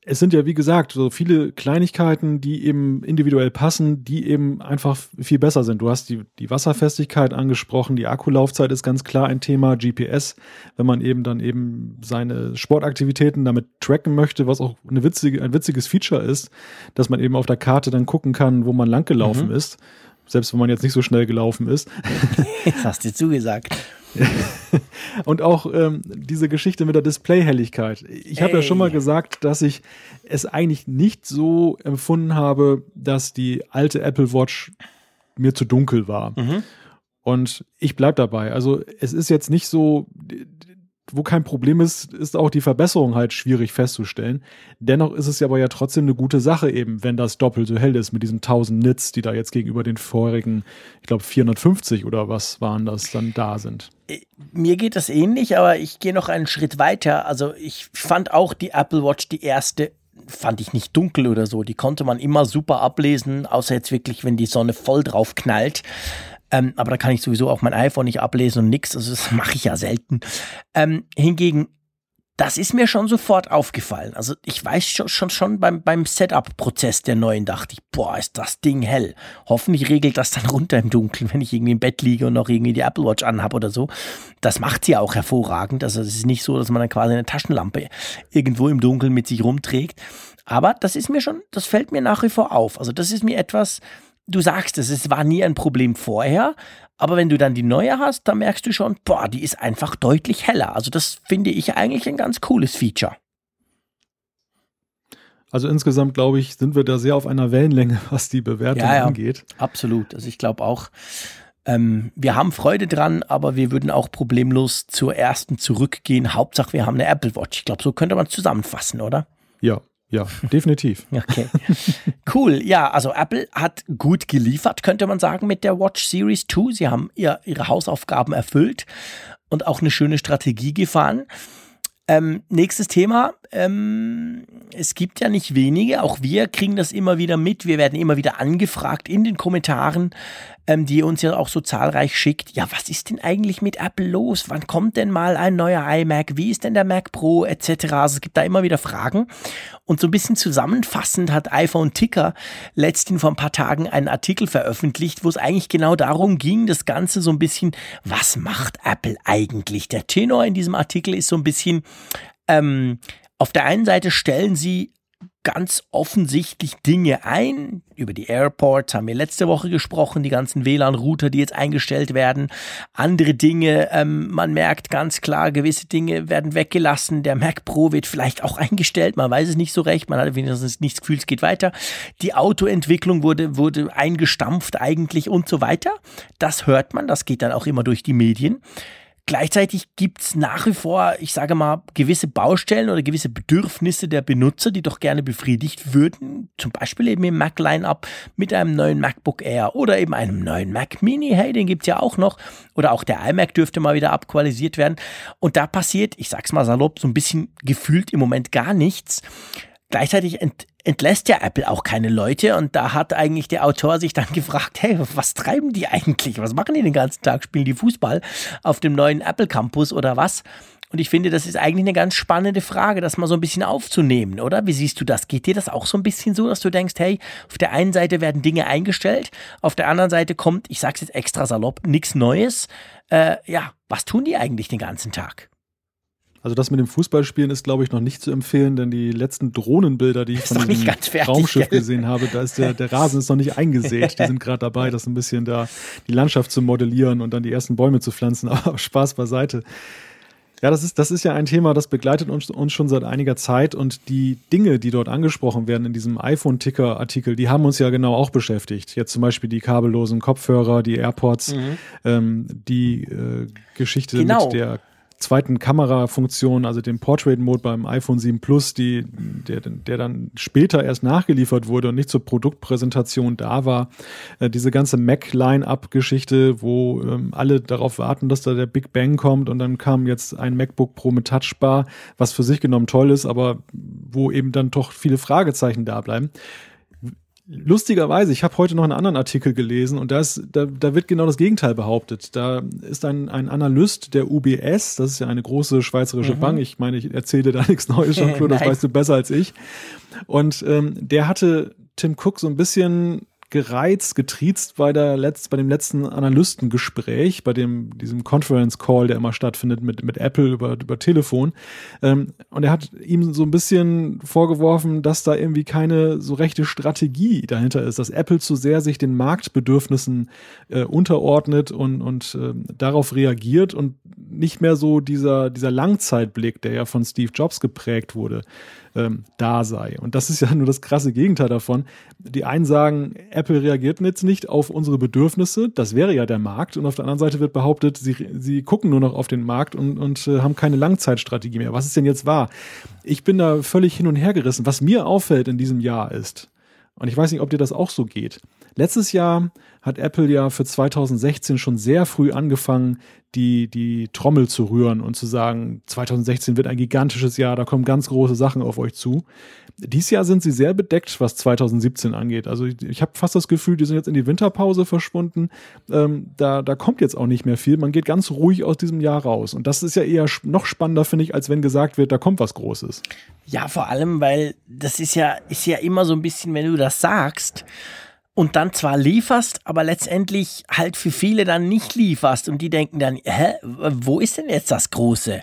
es sind ja, wie gesagt, so viele Kleinigkeiten, die eben individuell passen, die eben einfach viel besser sind. Du hast die, die Wasserfestigkeit angesprochen, die Akkulaufzeit ist ganz klar ein Thema, GPS, wenn man eben dann eben seine Sportaktivitäten damit tracken möchte, was auch eine witzige, ein witziges Feature ist, dass man eben auf der Karte dann gucken kann, wo man langgelaufen mhm. ist, selbst wenn man jetzt nicht so schnell gelaufen ist. Das hast du zugesagt. und auch ähm, diese Geschichte mit der Displayhelligkeit. Ich habe ja schon mal gesagt, dass ich es eigentlich nicht so empfunden habe, dass die alte Apple Watch mir zu dunkel war. Mhm. Und ich bleib dabei. Also es ist jetzt nicht so, wo kein Problem ist, ist auch die Verbesserung halt schwierig festzustellen. Dennoch ist es aber ja trotzdem eine gute Sache eben, wenn das doppelt so hell ist mit diesen 1000 Nits, die da jetzt gegenüber den vorigen, ich glaube 450 oder was waren das, dann da sind. Äh, mir geht das ähnlich, aber ich gehe noch einen Schritt weiter. Also ich fand auch die Apple Watch, die erste, fand ich nicht dunkel oder so. Die konnte man immer super ablesen, außer jetzt wirklich, wenn die Sonne voll drauf knallt. Ähm, aber da kann ich sowieso auch mein iPhone nicht ablesen und nix. Also das mache ich ja selten. Ähm, hingegen, das ist mir schon sofort aufgefallen. Also ich weiß schon, schon, schon beim, beim Setup-Prozess der neuen dachte ich, boah, ist das Ding hell. Hoffentlich regelt das dann runter im Dunkeln, wenn ich irgendwie im Bett liege und noch irgendwie die Apple Watch anhabe oder so. Das macht sie auch hervorragend. Also es ist nicht so, dass man dann quasi eine Taschenlampe irgendwo im Dunkeln mit sich rumträgt. Aber das ist mir schon, das fällt mir nach wie vor auf. Also das ist mir etwas, du sagst es, es war nie ein Problem vorher, aber wenn du dann die neue hast, dann merkst du schon, boah, die ist einfach deutlich heller. Also das finde ich eigentlich ein ganz cooles Feature. Also insgesamt, glaube ich, sind wir da sehr auf einer Wellenlänge, was die Bewertung ja, ja, angeht. Absolut. Also ich glaube auch, ähm, wir haben Freude dran, aber wir würden auch problemlos zur ersten zurückgehen. Hauptsache, wir haben eine Apple Watch. Ich glaube, so könnte man es zusammenfassen, oder? Ja, ja, definitiv. okay. Cool. Ja, also Apple hat gut geliefert, könnte man sagen, mit der Watch Series 2. Sie haben ihr, ihre Hausaufgaben erfüllt und auch eine schöne Strategie gefahren. Ähm, nächstes Thema. Ähm, es gibt ja nicht wenige, auch wir kriegen das immer wieder mit. Wir werden immer wieder angefragt in den Kommentaren, ähm, die ihr uns ja auch so zahlreich schickt. Ja, was ist denn eigentlich mit Apple los? Wann kommt denn mal ein neuer iMac? Wie ist denn der Mac Pro etc.? Also es gibt da immer wieder Fragen. Und so ein bisschen zusammenfassend hat iPhone Ticker letztens vor ein paar Tagen einen Artikel veröffentlicht, wo es eigentlich genau darum ging, das Ganze so ein bisschen, was macht Apple eigentlich? Der Tenor in diesem Artikel ist so ein bisschen, ähm, auf der einen Seite stellen sie ganz offensichtlich Dinge ein. Über die Airports haben wir letzte Woche gesprochen, die ganzen WLAN-Router, die jetzt eingestellt werden. Andere Dinge, ähm, man merkt ganz klar, gewisse Dinge werden weggelassen. Der Mac Pro wird vielleicht auch eingestellt, man weiß es nicht so recht, man hat wenigstens nicht das Gefühl, es geht weiter. Die Autoentwicklung wurde, wurde eingestampft eigentlich und so weiter. Das hört man, das geht dann auch immer durch die Medien. Gleichzeitig gibt's nach wie vor, ich sage mal, gewisse Baustellen oder gewisse Bedürfnisse der Benutzer, die doch gerne befriedigt würden. Zum Beispiel eben im Mac-Line-Up mit einem neuen MacBook Air oder eben einem neuen Mac Mini. Hey, den gibt's ja auch noch. Oder auch der iMac dürfte mal wieder aktualisiert werden. Und da passiert, ich sag's mal salopp, so ein bisschen gefühlt im Moment gar nichts. gleichzeitig ent, entlässt ja Apple auch keine Leute und da hat eigentlich der Autor sich dann gefragt, hey, was treiben die eigentlich? Was machen die den ganzen Tag? Spielen die Fußball auf dem neuen Apple Campus oder was? Und ich finde, das ist eigentlich eine ganz spannende Frage, das mal so ein bisschen aufzunehmen, oder? Wie siehst du das? Geht dir das auch so ein bisschen so, dass du denkst, hey, auf der einen Seite werden Dinge eingestellt, auf der anderen Seite kommt, ich sag's jetzt extra salopp, nichts Neues. Äh, ja, was tun die eigentlich den ganzen Tag? Also das mit dem Fußballspielen ist, glaube ich, noch nicht zu empfehlen, denn die letzten Drohnenbilder, die ich von dem Raumschiff gell? gesehen habe, da ist der, der Rasen ist noch nicht eingesät. Die sind gerade dabei, das ein bisschen da die Landschaft zu modellieren und dann die ersten Bäume zu pflanzen. Aber Spaß beiseite. Ja, das ist, das ist ja ein Thema, das begleitet uns, uns schon seit einiger Zeit und die Dinge, die dort angesprochen werden in diesem iPhone-Ticker-Artikel, die haben uns ja genau auch beschäftigt. Jetzt zum Beispiel die kabellosen Kopfhörer, die AirPods, mhm. ähm, die äh, Geschichte genau. mit der zweiten Kamerafunktion, also dem Portrait Mode beim iPhone 7 Plus, die, der, der dann später erst nachgeliefert wurde und nicht zur Produktpräsentation da war. Äh, diese ganze Mac-Line-Up-Geschichte, wo ähm, alle darauf warten, dass da der Big Bang kommt und dann kam jetzt ein MacBook Pro mit Touchbar, was für sich genommen toll ist, aber wo eben dann doch viele Fragezeichen da bleiben. Lustigerweise, ich habe heute noch einen anderen Artikel gelesen und da, ist, da, da wird genau das Gegenteil behauptet. Da ist ein, ein Analyst der UBS, das ist ja eine große schweizerische mhm. Bank, ich meine, ich erzähle da nichts Neues, Jean-Claude, das weißt du besser als ich. Und ähm, der hatte Tim Cook so ein bisschen gereizt, getriezt bei der letzt, bei dem letzten Analystengespräch, bei dem, diesem Conference Call, der immer stattfindet mit, mit Apple über, über Telefon. Ähm, und er hat ihm so ein bisschen vorgeworfen, dass da irgendwie keine so rechte Strategie dahinter ist, dass Apple zu sehr sich den Marktbedürfnissen äh, unterordnet und, und äh, darauf reagiert und nicht mehr so dieser, dieser Langzeitblick, der ja von Steve Jobs geprägt wurde, ähm, da sei. Und das ist ja nur das krasse Gegenteil davon. Die einen sagen, Apple reagiert jetzt nicht auf unsere Bedürfnisse, das wäre ja der Markt. Und auf der anderen Seite wird behauptet, sie, sie gucken nur noch auf den Markt und, und äh, haben keine Langzeitstrategie mehr. Was ist denn jetzt wahr? Ich bin da völlig hin und her gerissen. Was mir auffällt in diesem Jahr ist, und ich weiß nicht, ob dir das auch so geht. Letztes Jahr hat Apple ja für 2016 schon sehr früh angefangen, die, die Trommel zu rühren und zu sagen, 2016 wird ein gigantisches Jahr, da kommen ganz große Sachen auf euch zu. Dies Jahr sind sie sehr bedeckt, was 2017 angeht. Also ich, ich habe fast das Gefühl, die sind jetzt in die Winterpause verschwunden. Ähm, da, da kommt jetzt auch nicht mehr viel. Man geht ganz ruhig aus diesem Jahr raus. Und das ist ja eher noch spannender, finde ich, als wenn gesagt wird, da kommt was Großes. Ja, vor allem, weil das ist ja, ist ja immer so ein bisschen, wenn du das sagst, und dann zwar lieferst, aber letztendlich halt für viele dann nicht lieferst und die denken dann, hä, wo ist denn jetzt das Große?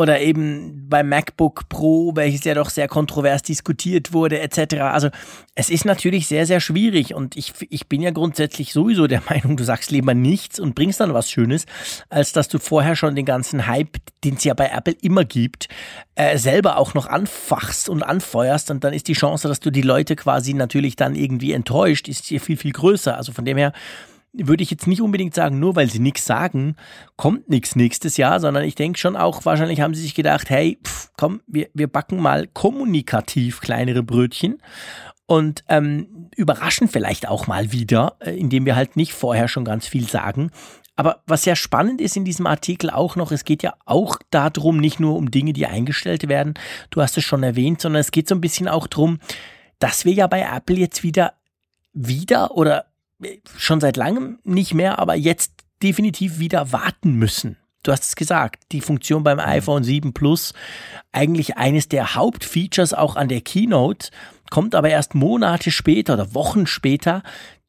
Oder eben beim MacBook Pro, welches ja doch sehr kontrovers diskutiert wurde, etc. Also es ist natürlich sehr, sehr schwierig und ich, ich bin ja grundsätzlich sowieso der Meinung, du sagst lieber nichts und bringst dann was Schönes, als dass du vorher schon den ganzen Hype, den es ja bei Apple immer gibt, äh, selber auch noch anfachst und anfeuerst und dann ist die Chance, dass du die Leute quasi natürlich dann irgendwie enttäuscht, ist hier viel, viel größer. Also von dem her würde ich jetzt nicht unbedingt sagen, nur weil sie nichts sagen, kommt nichts nächstes Jahr, sondern ich denke schon auch, wahrscheinlich haben sie sich gedacht, hey, pff, komm, wir, wir backen mal kommunikativ kleinere Brötchen und ähm, überraschen vielleicht auch mal wieder, äh, indem wir halt nicht vorher schon ganz viel sagen. Aber was sehr spannend ist in diesem Artikel auch noch, es geht ja auch darum, nicht nur um Dinge, die eingestellt werden, du hast es schon erwähnt, sondern es geht so ein bisschen auch darum, dass wir ja bei Apple jetzt wieder wieder oder schon seit langem nicht mehr, aber jetzt definitiv wieder warten müssen. Du hast es gesagt, die Funktion beim iPhone 7 Plus, eigentlich eines der Hauptfeatures auch an der Keynote, kommt aber erst Monate später oder Wochen später.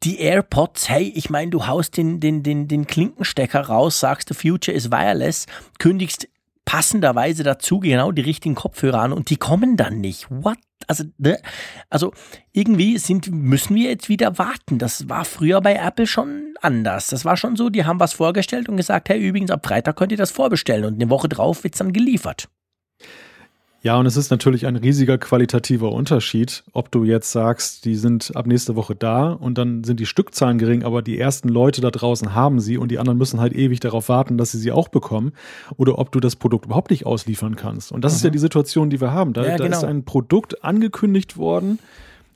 Die AirPods, hey, ich meine, du haust den, den, den, den Klinkenstecker raus, sagst, the future is wireless, kündigst passenderweise dazu genau die richtigen Kopfhörer an und die kommen dann nicht. What? Also, ne? also irgendwie sind, müssen wir jetzt wieder warten. Das war früher bei Apple schon anders. Das war schon so, die haben was vorgestellt und gesagt, hey, übrigens, ab Freitag könnt ihr das vorbestellen und eine Woche drauf wird es dann geliefert. Ja, und es ist natürlich ein riesiger qualitativer Unterschied, ob du jetzt sagst, die sind ab nächste Woche da und dann sind die Stückzahlen gering, aber die ersten Leute da draußen haben sie und die anderen müssen halt ewig darauf warten, dass sie sie auch bekommen, oder ob du das Produkt überhaupt nicht ausliefern kannst. Und das mhm. ist ja mhm. die Situation, die wir haben. Da, ja, da genau. ist ein Produkt angekündigt worden,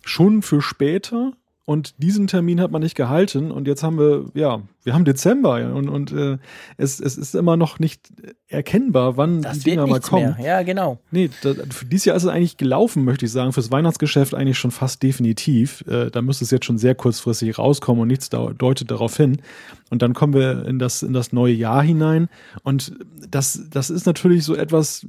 schon für später und diesen Termin hat man nicht gehalten und jetzt haben wir, ja, wir haben Dezember und, und äh, es, es ist immer noch nicht erkennbar, wann das die Dinger mal kommen. Mehr. Ja, genau. Nee, da, für dieses Jahr ist es eigentlich gelaufen, möchte ich sagen. Fürs Weihnachtsgeschäft eigentlich schon fast definitiv. Äh, da müsste es jetzt schon sehr kurzfristig rauskommen und nichts da, deutet darauf hin. Und dann kommen wir in das, in das neue Jahr hinein. Und das, das ist natürlich so etwas,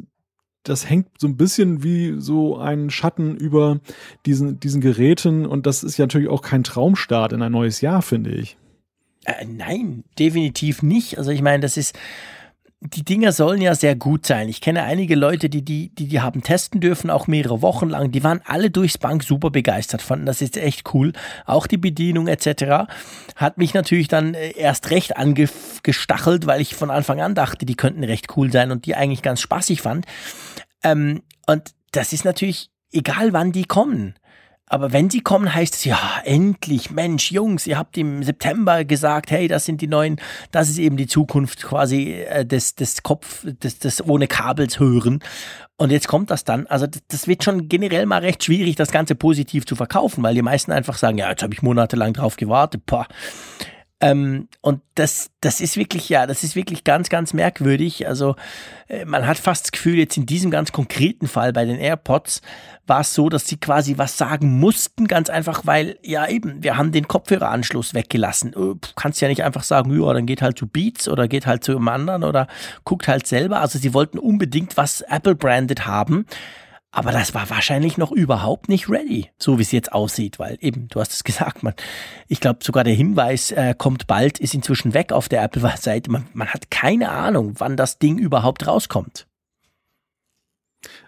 das hängt so ein bisschen wie so ein Schatten über diesen, diesen Geräten und das ist ja natürlich auch kein Traumstart in ein neues Jahr, finde ich. Äh, nein, definitiv nicht. Also ich meine, das ist, die Dinger sollen ja sehr gut sein. Ich kenne einige Leute, die die, die, die haben testen dürfen, auch mehrere Wochen lang. Die waren alle durchs Bank super begeistert, fanden das jetzt echt cool. Auch die Bedienung etc. hat mich natürlich dann äh, erst recht angestachelt, weil ich von Anfang an dachte, die könnten recht cool sein und die eigentlich ganz spaßig fand. Ähm, und das ist natürlich egal, wann die kommen. Aber wenn sie kommen, heißt es ja, endlich, Mensch, Jungs, ihr habt im September gesagt, hey, das sind die neuen, das ist eben die Zukunft quasi äh, des, des Kopf, des, des ohne Kabels hören. Und jetzt kommt das dann. Also das, wird schon generell mal recht schwierig, das Ganze positiv zu verkaufen, weil die meisten einfach sagen, ja, jetzt habe ich monatelang drauf gewartet. Boah. Ähm, und das, das ist wirklich, ja, das ist wirklich ganz, ganz merkwürdig. Also äh, man hat fast das Gefühl, jetzt in diesem ganz konkreten Fall bei den AirPods war es so, dass sie quasi was sagen mussten, ganz einfach, weil, ja eben, wir haben den Kopfhöreranschluss weggelassen. Du äh, kannst ja nicht einfach sagen, ja, dann geht halt zu Beats oder geht halt zu einem anderen oder guckt halt selber. Also sie wollten unbedingt was Apple-branded haben. Aber das war wahrscheinlich noch überhaupt nicht ready, so wie es jetzt aussieht, weil eben, du hast es gesagt, man, ich glaube sogar der Hinweis äh, kommt bald, ist inzwischen weg auf der Apple-Seite. Man, man hat keine Ahnung, wann das Ding überhaupt rauskommt.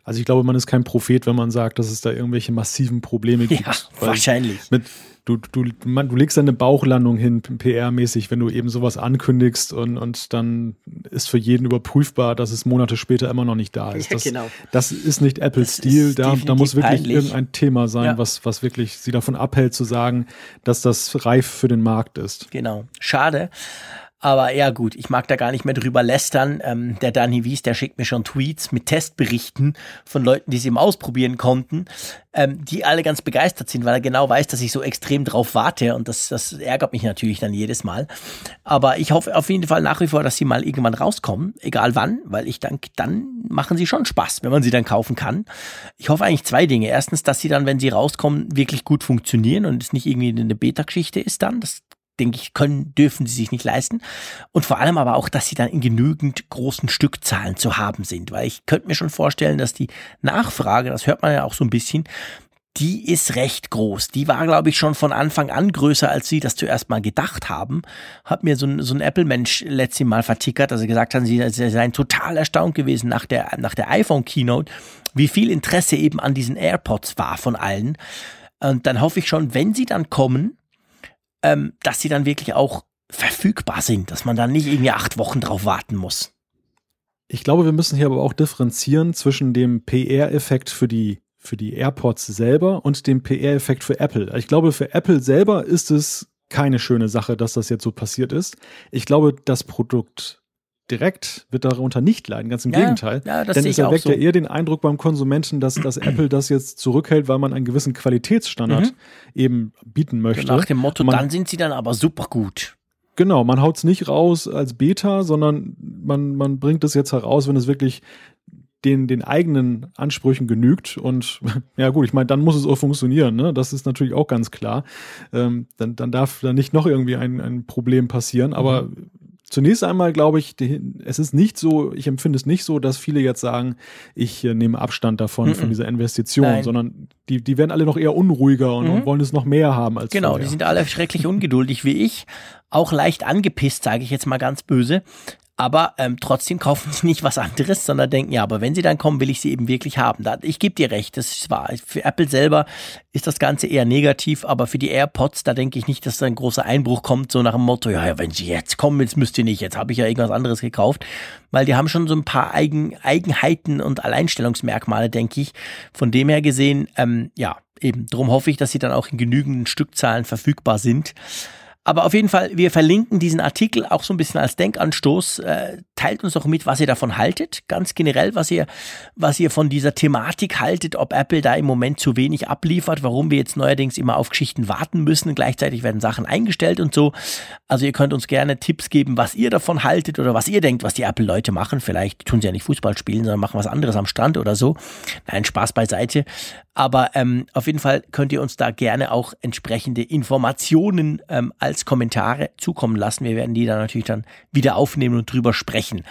Also ich glaube, man ist kein Prophet, wenn man sagt, dass es da irgendwelche massiven Probleme gibt. Ja, wahrscheinlich. Mit, du, du, man, du legst eine Bauchlandung hin, PR-mäßig, wenn du eben sowas ankündigst und, und dann ist für jeden überprüfbar, dass es Monate später immer noch nicht da ist. Das, ja, genau. das ist nicht Apples Stil. Da, da muss wirklich peinlich. irgendein Thema sein, ja. was, was wirklich sie davon abhält zu sagen, dass das reif für den Markt ist. Genau. Schade. Aber ja gut, ich mag da gar nicht mehr drüber lästern. Ähm, der Dani Wies, der schickt mir schon Tweets mit Testberichten von Leuten, die sie im Ausprobieren konnten, ähm, die alle ganz begeistert sind, weil er genau weiß, dass ich so extrem drauf warte und das, das ärgert mich natürlich dann jedes Mal. Aber ich hoffe auf jeden Fall nach wie vor, dass sie mal irgendwann rauskommen, egal wann, weil ich denke, dann machen sie schon Spaß, wenn man sie dann kaufen kann. Ich hoffe eigentlich zwei Dinge. Erstens, dass sie dann, wenn sie rauskommen, wirklich gut funktionieren und es nicht irgendwie eine Beta-Geschichte ist dann. Das denke ich, können, dürfen sie sich nicht leisten. Und vor allem aber auch, dass sie dann in genügend großen Stückzahlen zu haben sind. Weil ich könnte mir schon vorstellen, dass die Nachfrage, das hört man ja auch so ein bisschen, die ist recht groß. Die war, glaube ich, schon von Anfang an größer, als sie das zuerst mal gedacht haben. Hat mir so ein, so ein Apple-Mensch letztes Mal vertickert, dass sie gesagt haben, sie, sie seien total erstaunt gewesen nach der, nach der iPhone-Keynote, wie viel Interesse eben an diesen AirPods war von allen. Und dann hoffe ich schon, wenn sie dann kommen, ähm, dass sie dann wirklich auch verfügbar sind, dass man dann nicht irgendwie acht Wochen drauf warten muss. Ich glaube, wir müssen hier aber auch differenzieren zwischen dem PR-Effekt für die, für die AirPods selber und dem PR-Effekt für Apple. Ich glaube, für Apple selber ist es keine schöne Sache, dass das jetzt so passiert ist. Ich glaube, das Produkt direkt wird darunter nicht leiden, ganz im ja, Gegenteil. Ja, das Denn es erweckt so. ja eher den Eindruck beim Konsumenten, dass, dass Apple das jetzt zurückhält, weil man einen gewissen Qualitätsstandard mhm. eben bieten möchte. Nach dem Motto, man, dann sind sie dann aber super gut. Genau, man haut es nicht raus als Beta, sondern man, man bringt es jetzt heraus, wenn es wirklich den, den eigenen Ansprüchen genügt. Und ja gut, ich meine, dann muss es auch funktionieren. Ne? Das ist natürlich auch ganz klar. Ähm, dann, dann darf da nicht noch irgendwie ein, ein Problem passieren. Aber mhm. Zunächst einmal glaube ich, es ist nicht so, ich empfinde es nicht so, dass viele jetzt sagen, ich äh, nehme Abstand davon, -mm. von dieser Investition, Nein. sondern die, die werden alle noch eher unruhiger und, mhm. und wollen es noch mehr haben als Genau, vorher. die sind alle schrecklich ungeduldig wie ich, auch leicht angepisst, sage ich jetzt mal ganz böse aber ähm, trotzdem kaufen sie nicht was anderes, sondern denken, ja, aber wenn sie dann kommen, will ich sie eben wirklich haben. Da, ich gebe dir recht, das ist wahr. Für Apple selber ist das Ganze eher negativ, aber für die AirPods, da denke ich nicht, dass da ein großer Einbruch kommt, so nach dem Motto, ja, ja wenn sie jetzt kommen, jetzt müsst ihr nicht, jetzt habe ich ja irgendwas anderes gekauft, weil die haben schon so ein paar Eigen, Eigenheiten und Alleinstellungsmerkmale, denke ich. Von dem her gesehen, ähm, ja, eben, darum hoffe ich, dass sie dann auch in genügenden Stückzahlen verfügbar sind. Aber auf jeden Fall, wir verlinken diesen Artikel auch so ein bisschen als Denkanstoß. Äh, teilt uns doch mit, was ihr davon haltet. Ganz generell, was ihr, was ihr von dieser Thematik haltet, ob Apple da im Moment zu wenig abliefert, warum wir jetzt neuerdings immer auf Geschichten warten müssen. Gleichzeitig werden Sachen eingestellt und so. Also ihr könnt uns gerne Tipps geben, was ihr davon haltet oder was ihr denkt, was die Apple-Leute machen. Vielleicht tun sie ja nicht Fußball spielen, sondern machen was anderes am Strand oder so. Nein, Spaß beiseite. Aber ähm, auf jeden Fall könnt ihr uns da gerne auch entsprechende Informationen ähm, als Kommentare zukommen lassen. Wir werden die dann natürlich dann wieder aufnehmen und drüber sprechen.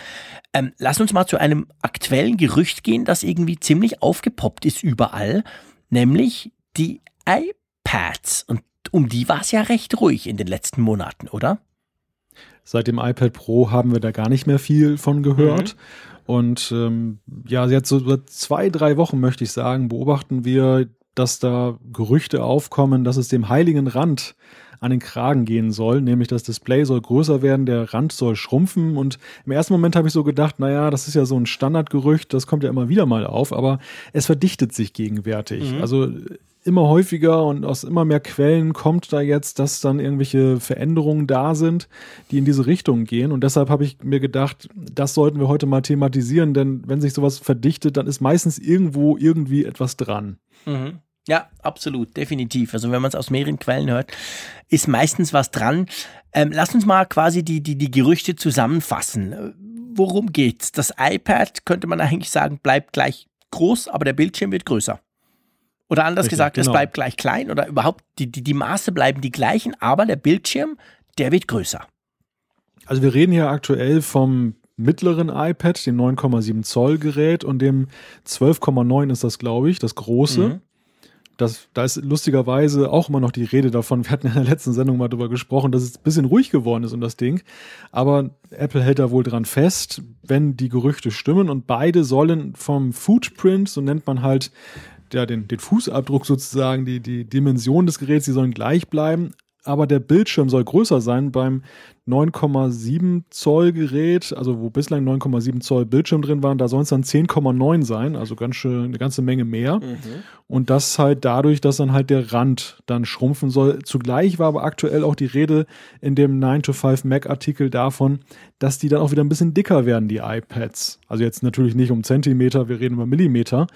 Ähm, lass uns mal zu einem aktuellen Gerücht gehen, das irgendwie ziemlich aufgepoppt ist überall, nämlich die iPads. Und um die war es ja recht ruhig in den letzten Monaten, oder? Seit dem iPad Pro haben wir da gar nicht mehr viel von gehört. Mhm. Und ähm, ja, jetzt so zwei, drei Wochen möchte ich sagen, beobachten wir, dass da Gerüchte aufkommen, dass es dem heiligen Rand an den Kragen gehen soll, nämlich das Display soll größer werden, der Rand soll schrumpfen und im ersten Moment habe ich so gedacht, naja, das ist ja so ein Standardgerücht, das kommt ja immer wieder mal auf, aber es verdichtet sich gegenwärtig. Mhm. Also immer häufiger und aus immer mehr Quellen kommt da jetzt, dass dann irgendwelche Veränderungen da sind, die in diese Richtung gehen. Und deshalb habe ich mir gedacht, das sollten wir heute mal thematisieren, denn wenn sich sowas verdichtet, dann ist meistens irgendwo irgendwie etwas dran. Mhm. Ja, absolut, definitiv. Also wenn man es aus mehreren Quellen hört, ist meistens was dran. Ähm, lass uns mal quasi die, die, die Gerüchte zusammenfassen. Worum geht's? Das iPad, könnte man eigentlich sagen, bleibt gleich groß, aber der Bildschirm wird größer. Oder anders Richtig, gesagt, genau. es bleibt gleich klein oder überhaupt die, die, die Maße bleiben die gleichen, aber der Bildschirm, der wird größer. Also wir reden hier aktuell vom mittleren iPad, dem 9,7 Zoll Gerät und dem 12,9 ist das, glaube ich, das große. Mhm. Das, da ist lustigerweise auch immer noch die Rede davon. Wir hatten in der letzten Sendung mal darüber gesprochen, dass es ein bisschen ruhig geworden ist um das Ding. Aber Apple hält da wohl dran fest, wenn die Gerüchte stimmen. Und beide sollen vom Footprint, so nennt man halt ja, den, den Fußabdruck sozusagen, die, die Dimension des Geräts, die sollen gleich bleiben, aber der Bildschirm soll größer sein beim 9,7 Zoll Gerät, also wo bislang 9,7 Zoll Bildschirm drin waren, da soll es dann 10,9 sein, also ganz schön, eine ganze Menge mehr. Mhm. Und das halt dadurch, dass dann halt der Rand dann schrumpfen soll. Zugleich war aber aktuell auch die Rede in dem 9 to 5 Mac Artikel davon, dass die dann auch wieder ein bisschen dicker werden, die iPads. Also jetzt natürlich nicht um Zentimeter, wir reden über Millimeter.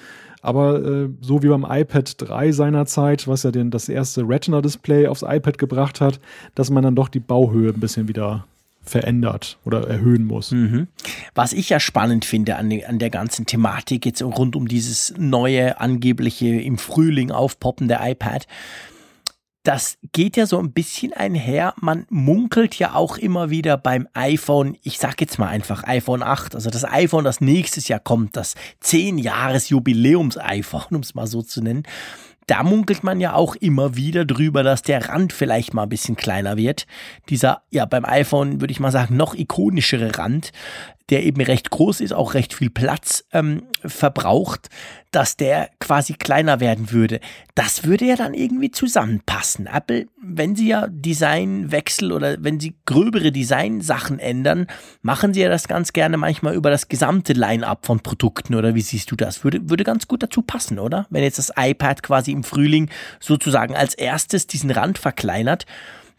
Aber äh, so wie beim iPad 3 seinerzeit, was ja den, das erste Retina-Display aufs iPad gebracht hat, dass man dann doch die Bauhöhe ein bisschen wieder verändert oder erhöhen muss. Mhm. Was ich ja spannend finde an, an der ganzen Thematik jetzt rund um dieses neue, angebliche im Frühling aufpoppende iPad, das geht ja so ein bisschen einher. Man munkelt ja auch immer wieder beim iPhone, ich sag jetzt mal einfach iPhone 8, also das iPhone, das nächstes Jahr kommt, das 10 Jahres Jubiläums iPhone, um es mal so zu nennen. Da munkelt man ja auch immer wieder drüber, dass der Rand vielleicht mal ein bisschen kleiner wird. Dieser, ja, beim iPhone würde ich mal sagen, noch ikonischere Rand, der eben recht groß ist, auch recht viel Platz ähm, verbraucht, dass der quasi kleiner werden würde. Das würde ja dann irgendwie zusammenpassen. Apple, wenn sie ja Designwechsel oder wenn sie gröbere Designsachen ändern, machen sie ja das ganz gerne manchmal über das gesamte Line-up von Produkten oder wie siehst du das? Würde, würde ganz gut dazu passen, oder? Wenn jetzt das iPad quasi im Frühling sozusagen als erstes diesen Rand verkleinert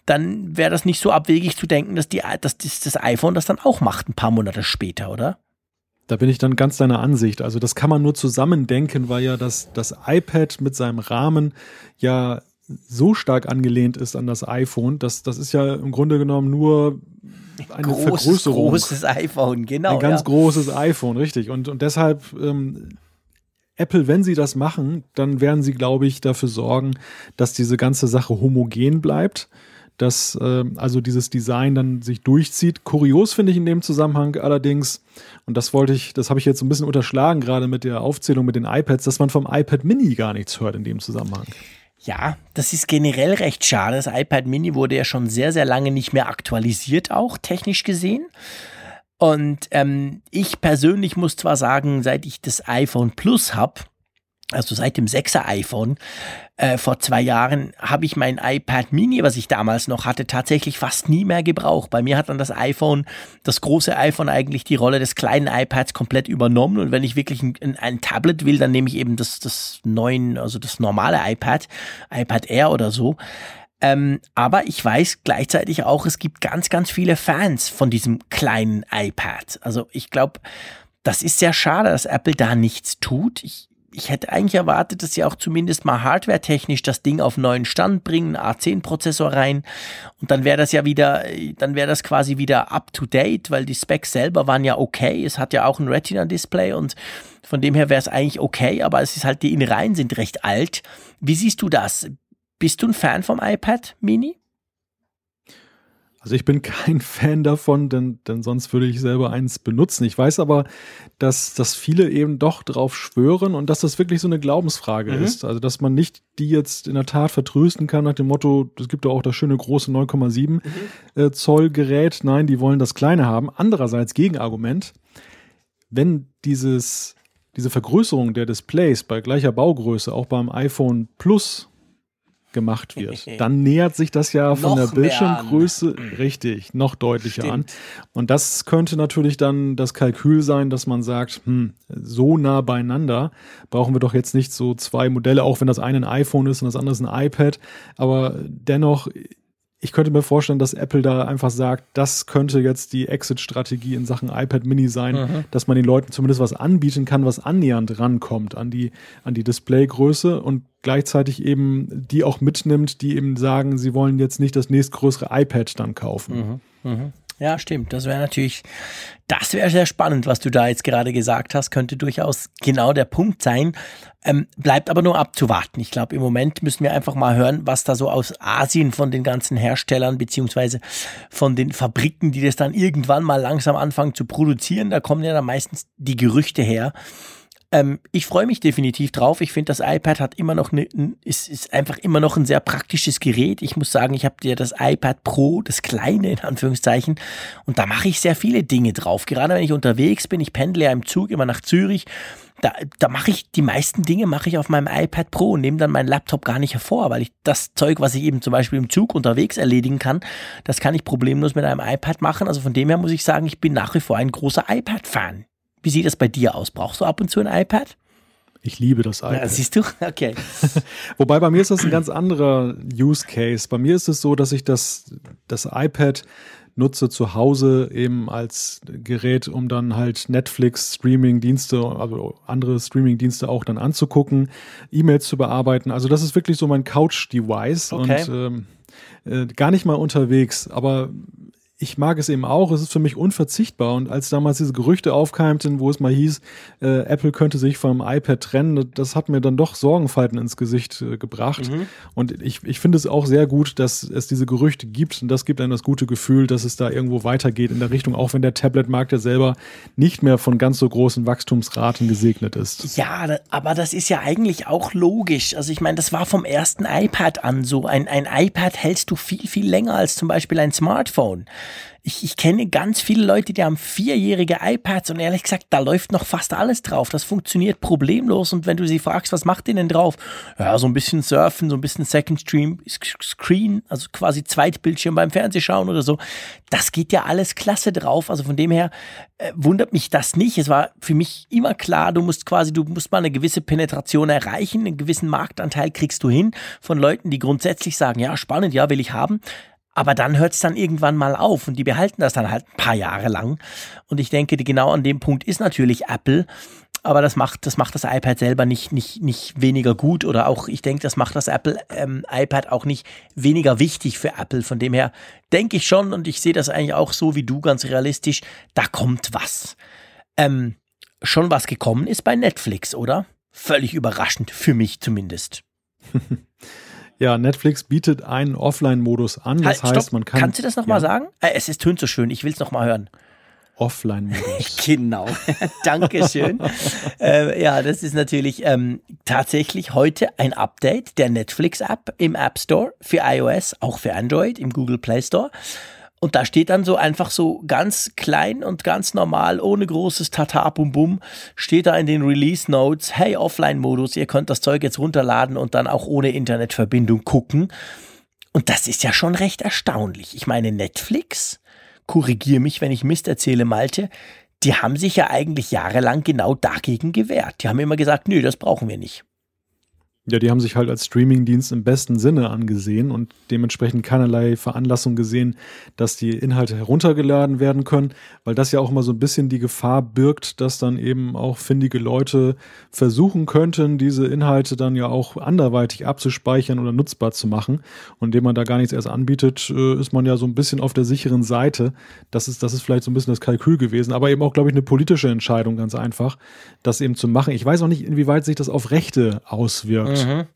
dann wäre das nicht so abwegig zu denken, dass, die, dass das iPhone das dann auch macht, ein paar Monate später, oder? Da bin ich dann ganz deiner Ansicht. Also das kann man nur zusammendenken, weil ja das, das iPad mit seinem Rahmen ja so stark angelehnt ist an das iPhone, dass das ist ja im Grunde genommen nur eine großes, Vergrößerung. großes iPhone, genau. Ein ganz ja. großes iPhone, richtig. Und, und deshalb ähm, Apple, wenn sie das machen, dann werden sie, glaube ich, dafür sorgen, dass diese ganze Sache homogen bleibt dass äh, also dieses Design dann sich durchzieht. Kurios finde ich in dem Zusammenhang allerdings, und das wollte ich, das habe ich jetzt ein bisschen unterschlagen, gerade mit der Aufzählung mit den iPads, dass man vom iPad Mini gar nichts hört in dem Zusammenhang. Ja, das ist generell recht schade. Das iPad Mini wurde ja schon sehr, sehr lange nicht mehr aktualisiert, auch technisch gesehen. Und ähm, ich persönlich muss zwar sagen, seit ich das iPhone Plus habe, also seit dem 6er iPhone äh, vor zwei Jahren habe ich mein iPad Mini, was ich damals noch hatte, tatsächlich fast nie mehr gebraucht. Bei mir hat dann das iPhone, das große iPhone eigentlich die Rolle des kleinen iPads komplett übernommen. Und wenn ich wirklich ein, ein Tablet will, dann nehme ich eben das, das neuen, also das normale iPad, iPad Air oder so. Ähm, aber ich weiß gleichzeitig auch, es gibt ganz, ganz viele Fans von diesem kleinen iPad. Also ich glaube, das ist sehr schade, dass Apple da nichts tut. Ich, ich hätte eigentlich erwartet, dass sie auch zumindest mal hardware-technisch das Ding auf neuen Stand bringen, A10-Prozessor rein. Und dann wäre das ja wieder, dann wäre das quasi wieder up to date, weil die Specs selber waren ja okay. Es hat ja auch ein Retina-Display und von dem her wäre es eigentlich okay, aber es ist halt, die Innereien sind recht alt. Wie siehst du das? Bist du ein Fan vom iPad Mini? Also ich bin kein Fan davon, denn, denn sonst würde ich selber eins benutzen. Ich weiß aber, dass, dass viele eben doch drauf schwören und dass das wirklich so eine Glaubensfrage mhm. ist. Also dass man nicht die jetzt in der Tat vertrösten kann nach dem Motto, es gibt ja auch das schöne große 9,7 mhm. äh, Zoll Gerät. Nein, die wollen das kleine haben. Andererseits Gegenargument, wenn dieses, diese Vergrößerung der Displays bei gleicher Baugröße auch beim iPhone Plus gemacht wird. Dann nähert sich das ja von der Bildschirmgröße richtig noch deutlicher Stimmt. an. Und das könnte natürlich dann das Kalkül sein, dass man sagt, hm, so nah beieinander brauchen wir doch jetzt nicht so zwei Modelle, auch wenn das eine ein iPhone ist und das andere ist ein iPad. Aber dennoch ich könnte mir vorstellen, dass Apple da einfach sagt, das könnte jetzt die Exit-Strategie in Sachen iPad Mini sein, mhm. dass man den Leuten zumindest was anbieten kann, was annähernd rankommt an die, an die Displaygröße und gleichzeitig eben die auch mitnimmt, die eben sagen, sie wollen jetzt nicht das nächstgrößere iPad dann kaufen. Mhm. Mhm. Ja, stimmt. Das wäre natürlich, das wäre sehr spannend, was du da jetzt gerade gesagt hast. Könnte durchaus genau der Punkt sein. Ähm, bleibt aber nur abzuwarten. Ich glaube, im Moment müssen wir einfach mal hören, was da so aus Asien von den ganzen Herstellern beziehungsweise von den Fabriken, die das dann irgendwann mal langsam anfangen zu produzieren. Da kommen ja dann meistens die Gerüchte her. Ähm, ich freue mich definitiv drauf. Ich finde, das iPad hat immer noch ne, ist, ist einfach immer noch ein sehr praktisches Gerät. Ich muss sagen, ich habe dir das iPad Pro, das kleine in Anführungszeichen, und da mache ich sehr viele Dinge drauf. Gerade wenn ich unterwegs bin, ich pendle ja im Zug immer nach Zürich. Da, da mache ich die meisten Dinge mache ich auf meinem iPad Pro und nehme dann meinen Laptop gar nicht hervor, weil ich das Zeug, was ich eben zum Beispiel im Zug unterwegs erledigen kann, das kann ich problemlos mit einem iPad machen. Also von dem her muss ich sagen, ich bin nach wie vor ein großer iPad-Fan. Wie sieht das bei dir aus? Brauchst du ab und zu ein iPad? Ich liebe das iPad. Ja, siehst du? Okay. Wobei bei mir ist das ein ganz anderer Use Case. Bei mir ist es so, dass ich das, das iPad nutze zu Hause eben als Gerät, um dann halt Netflix, Streaming-Dienste, also andere Streaming-Dienste auch dann anzugucken, E-Mails zu bearbeiten. Also das ist wirklich so mein Couch-Device okay. und ähm, äh, gar nicht mal unterwegs. Aber ich mag es eben auch. Es ist für mich unverzichtbar. Und als damals diese Gerüchte aufkeimten, wo es mal hieß, äh, Apple könnte sich vom iPad trennen, das hat mir dann doch Sorgenfalten ins Gesicht äh, gebracht. Mhm. Und ich, ich finde es auch sehr gut, dass es diese Gerüchte gibt. Und das gibt einem das gute Gefühl, dass es da irgendwo weitergeht in der Richtung, auch wenn der Tablet-Markt ja selber nicht mehr von ganz so großen Wachstumsraten gesegnet ist. Ja, aber das ist ja eigentlich auch logisch. Also ich meine, das war vom ersten iPad an so. Ein, ein iPad hältst du viel, viel länger als zum Beispiel ein Smartphone ich, ich kenne ganz viele Leute, die haben vierjährige iPads und ehrlich gesagt, da läuft noch fast alles drauf. Das funktioniert problemlos und wenn du sie fragst, was macht ihr denn drauf? Ja, so ein bisschen Surfen, so ein bisschen Second Stream Screen, also quasi Zweitbildschirm beim Fernsehschauen oder so. Das geht ja alles klasse drauf. Also von dem her äh, wundert mich das nicht. Es war für mich immer klar, du musst quasi, du musst mal eine gewisse Penetration erreichen, einen gewissen Marktanteil kriegst du hin von Leuten, die grundsätzlich sagen, ja, spannend, ja, will ich haben. Aber dann hört es dann irgendwann mal auf und die behalten das dann halt ein paar Jahre lang. Und ich denke, genau an dem Punkt ist natürlich Apple. Aber das macht, das macht das iPad selber nicht, nicht, nicht weniger gut oder auch, ich denke, das macht das Apple ähm, iPad auch nicht weniger wichtig für Apple. Von dem her denke ich schon und ich sehe das eigentlich auch so wie du ganz realistisch. Da kommt was. Ähm, schon was gekommen ist bei Netflix, oder? Völlig überraschend, für mich zumindest. Ja, Netflix bietet einen Offline-Modus an. Das halt, heißt, stopp. man kann. Kannst du das nochmal ja. sagen? Äh, es ist tönt so schön. Ich will es nochmal hören. Offline-Modus. genau. Dankeschön. äh, ja, das ist natürlich ähm, tatsächlich heute ein Update der Netflix-App im App Store für iOS, auch für Android im Google Play Store. Und da steht dann so einfach so ganz klein und ganz normal, ohne großes Tata bum bum, steht da in den Release Notes, hey, Offline-Modus, ihr könnt das Zeug jetzt runterladen und dann auch ohne Internetverbindung gucken. Und das ist ja schon recht erstaunlich. Ich meine, Netflix, korrigier mich, wenn ich Mist erzähle, Malte, die haben sich ja eigentlich jahrelang genau dagegen gewehrt. Die haben immer gesagt, nö, das brauchen wir nicht. Ja, die haben sich halt als Streamingdienst im besten Sinne angesehen und dementsprechend keinerlei Veranlassung gesehen, dass die Inhalte heruntergeladen werden können, weil das ja auch immer so ein bisschen die Gefahr birgt, dass dann eben auch findige Leute versuchen könnten, diese Inhalte dann ja auch anderweitig abzuspeichern oder nutzbar zu machen. Und indem man da gar nichts erst anbietet, äh, ist man ja so ein bisschen auf der sicheren Seite. Das ist, das ist vielleicht so ein bisschen das Kalkül gewesen, aber eben auch, glaube ich, eine politische Entscheidung ganz einfach, das eben zu machen. Ich weiß auch nicht, inwieweit sich das auf Rechte auswirkt. Mhm.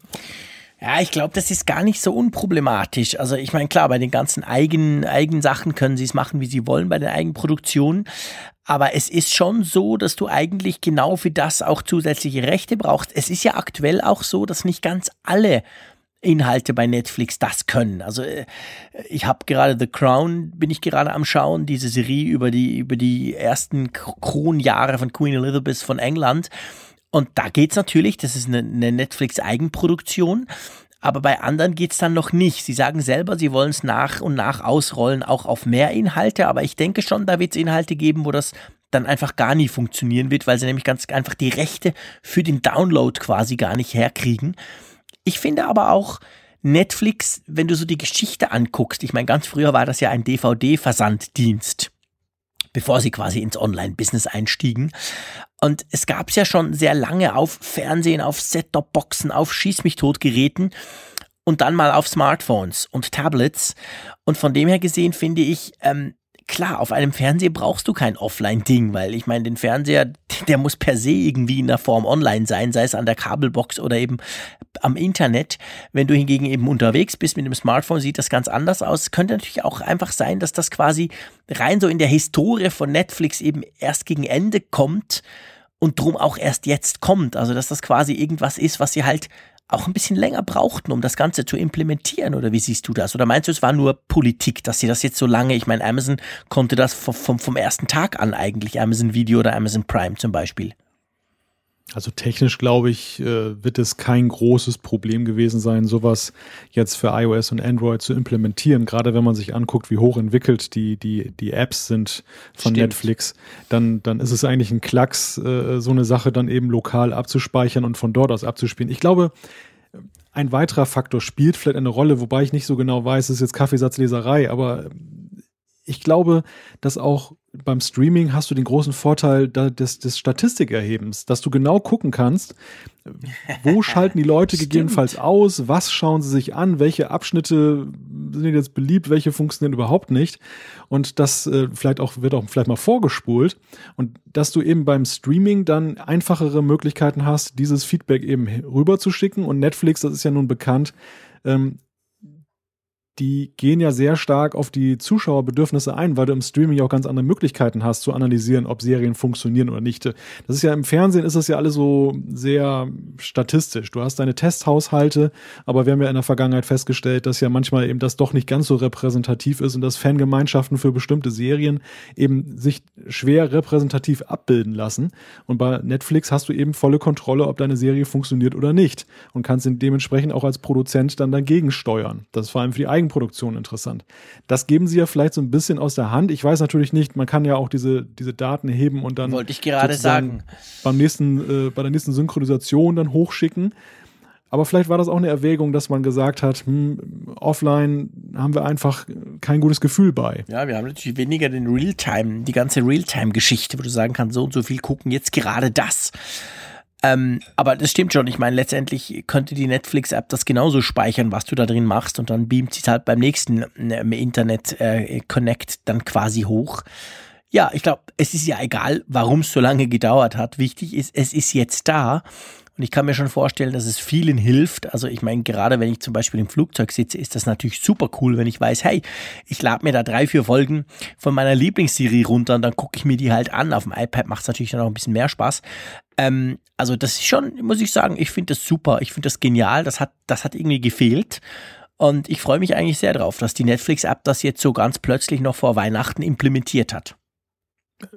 Ja, ich glaube, das ist gar nicht so unproblematisch. Also ich meine, klar, bei den ganzen eigenen, eigenen Sachen können sie es machen, wie sie wollen bei den Eigenproduktionen. Aber es ist schon so, dass du eigentlich genau für das auch zusätzliche Rechte brauchst. Es ist ja aktuell auch so, dass nicht ganz alle Inhalte bei Netflix das können. Also äh, ich habe gerade The Crown, bin ich gerade am Schauen, diese Serie über die, über die ersten Kronjahre von Queen Elizabeth von England. Und da geht es natürlich, das ist eine, eine Netflix-Eigenproduktion, aber bei anderen geht es dann noch nicht. Sie sagen selber, sie wollen es nach und nach ausrollen, auch auf mehr Inhalte, aber ich denke schon, da wird es Inhalte geben, wo das dann einfach gar nie funktionieren wird, weil sie nämlich ganz einfach die Rechte für den Download quasi gar nicht herkriegen. Ich finde aber auch, Netflix, wenn du so die Geschichte anguckst, ich meine, ganz früher war das ja ein DVD-Versanddienst bevor sie quasi ins Online-Business einstiegen. Und es gab es ja schon sehr lange auf Fernsehen, auf Set-Top-Boxen, auf Schieß mich tot Geräten und dann mal auf Smartphones und Tablets. Und von dem her gesehen finde ich, ähm, klar, auf einem Fernseher brauchst du kein Offline-Ding, weil ich meine, den Fernseher, der muss per se irgendwie in der Form online sein, sei es an der Kabelbox oder eben am Internet. Wenn du hingegen eben unterwegs bist mit dem Smartphone, sieht das ganz anders aus. Es könnte natürlich auch einfach sein, dass das quasi rein so in der Historie von Netflix eben erst gegen Ende kommt und drum auch erst jetzt kommt. Also, dass das quasi irgendwas ist, was sie halt auch ein bisschen länger brauchten, um das Ganze zu implementieren? Oder wie siehst du das? Oder meinst du, es war nur Politik, dass sie das jetzt so lange, ich meine, Amazon konnte das vom, vom ersten Tag an eigentlich, Amazon Video oder Amazon Prime zum Beispiel? Also technisch glaube ich, äh, wird es kein großes Problem gewesen sein, sowas jetzt für iOS und Android zu implementieren. Gerade wenn man sich anguckt, wie hoch entwickelt die, die, die Apps sind von Stimmt. Netflix, dann, dann ist es eigentlich ein Klacks, äh, so eine Sache dann eben lokal abzuspeichern und von dort aus abzuspielen. Ich glaube, ein weiterer Faktor spielt vielleicht eine Rolle, wobei ich nicht so genau weiß, es ist jetzt Kaffeesatzleserei, aber ich glaube, dass auch beim Streaming hast du den großen Vorteil des, des Statistikerhebens, dass du genau gucken kannst, wo schalten die Leute gegebenenfalls aus, was schauen sie sich an, welche Abschnitte sind jetzt beliebt, welche funktionieren überhaupt nicht. Und das äh, vielleicht auch, wird auch vielleicht mal vorgespult. Und dass du eben beim Streaming dann einfachere Möglichkeiten hast, dieses Feedback eben rüberzuschicken. Und Netflix, das ist ja nun bekannt, ähm, die gehen ja sehr stark auf die Zuschauerbedürfnisse ein, weil du im Streaming ja auch ganz andere Möglichkeiten hast zu analysieren, ob Serien funktionieren oder nicht. Das ist ja im Fernsehen ist das ja alles so sehr statistisch. Du hast deine Testhaushalte, aber wir haben ja in der Vergangenheit festgestellt, dass ja manchmal eben das doch nicht ganz so repräsentativ ist und dass Fangemeinschaften für bestimmte Serien eben sich schwer repräsentativ abbilden lassen. Und bei Netflix hast du eben volle Kontrolle, ob deine Serie funktioniert oder nicht und kannst dementsprechend auch als Produzent dann dagegen steuern. Das ist vor allem für die Eigen Eigenproduktion interessant. Das geben sie ja vielleicht so ein bisschen aus der Hand. Ich weiß natürlich nicht, man kann ja auch diese, diese Daten heben und dann wollte ich gerade sagen beim nächsten äh, bei der nächsten Synchronisation dann hochschicken. Aber vielleicht war das auch eine Erwägung, dass man gesagt hat, hm, offline haben wir einfach kein gutes Gefühl bei. Ja, wir haben natürlich weniger den Realtime, die ganze Realtime-Geschichte, wo du sagen kannst, so und so viel gucken jetzt gerade das. Ähm, aber das stimmt schon. Ich meine, letztendlich könnte die Netflix-App das genauso speichern, was du da drin machst und dann beamt sie es halt beim nächsten äh, Internet äh, Connect dann quasi hoch. Ja, ich glaube, es ist ja egal, warum es so lange gedauert hat. Wichtig ist, es ist jetzt da. Und ich kann mir schon vorstellen, dass es vielen hilft. Also ich meine, gerade wenn ich zum Beispiel im Flugzeug sitze, ist das natürlich super cool, wenn ich weiß, hey, ich lade mir da drei, vier Folgen von meiner Lieblingsserie runter und dann gucke ich mir die halt an. Auf dem iPad macht es natürlich dann auch ein bisschen mehr Spaß. Ähm, also das ist schon, muss ich sagen, ich finde das super, ich finde das genial, das hat, das hat irgendwie gefehlt. Und ich freue mich eigentlich sehr drauf, dass die Netflix-App das jetzt so ganz plötzlich noch vor Weihnachten implementiert hat.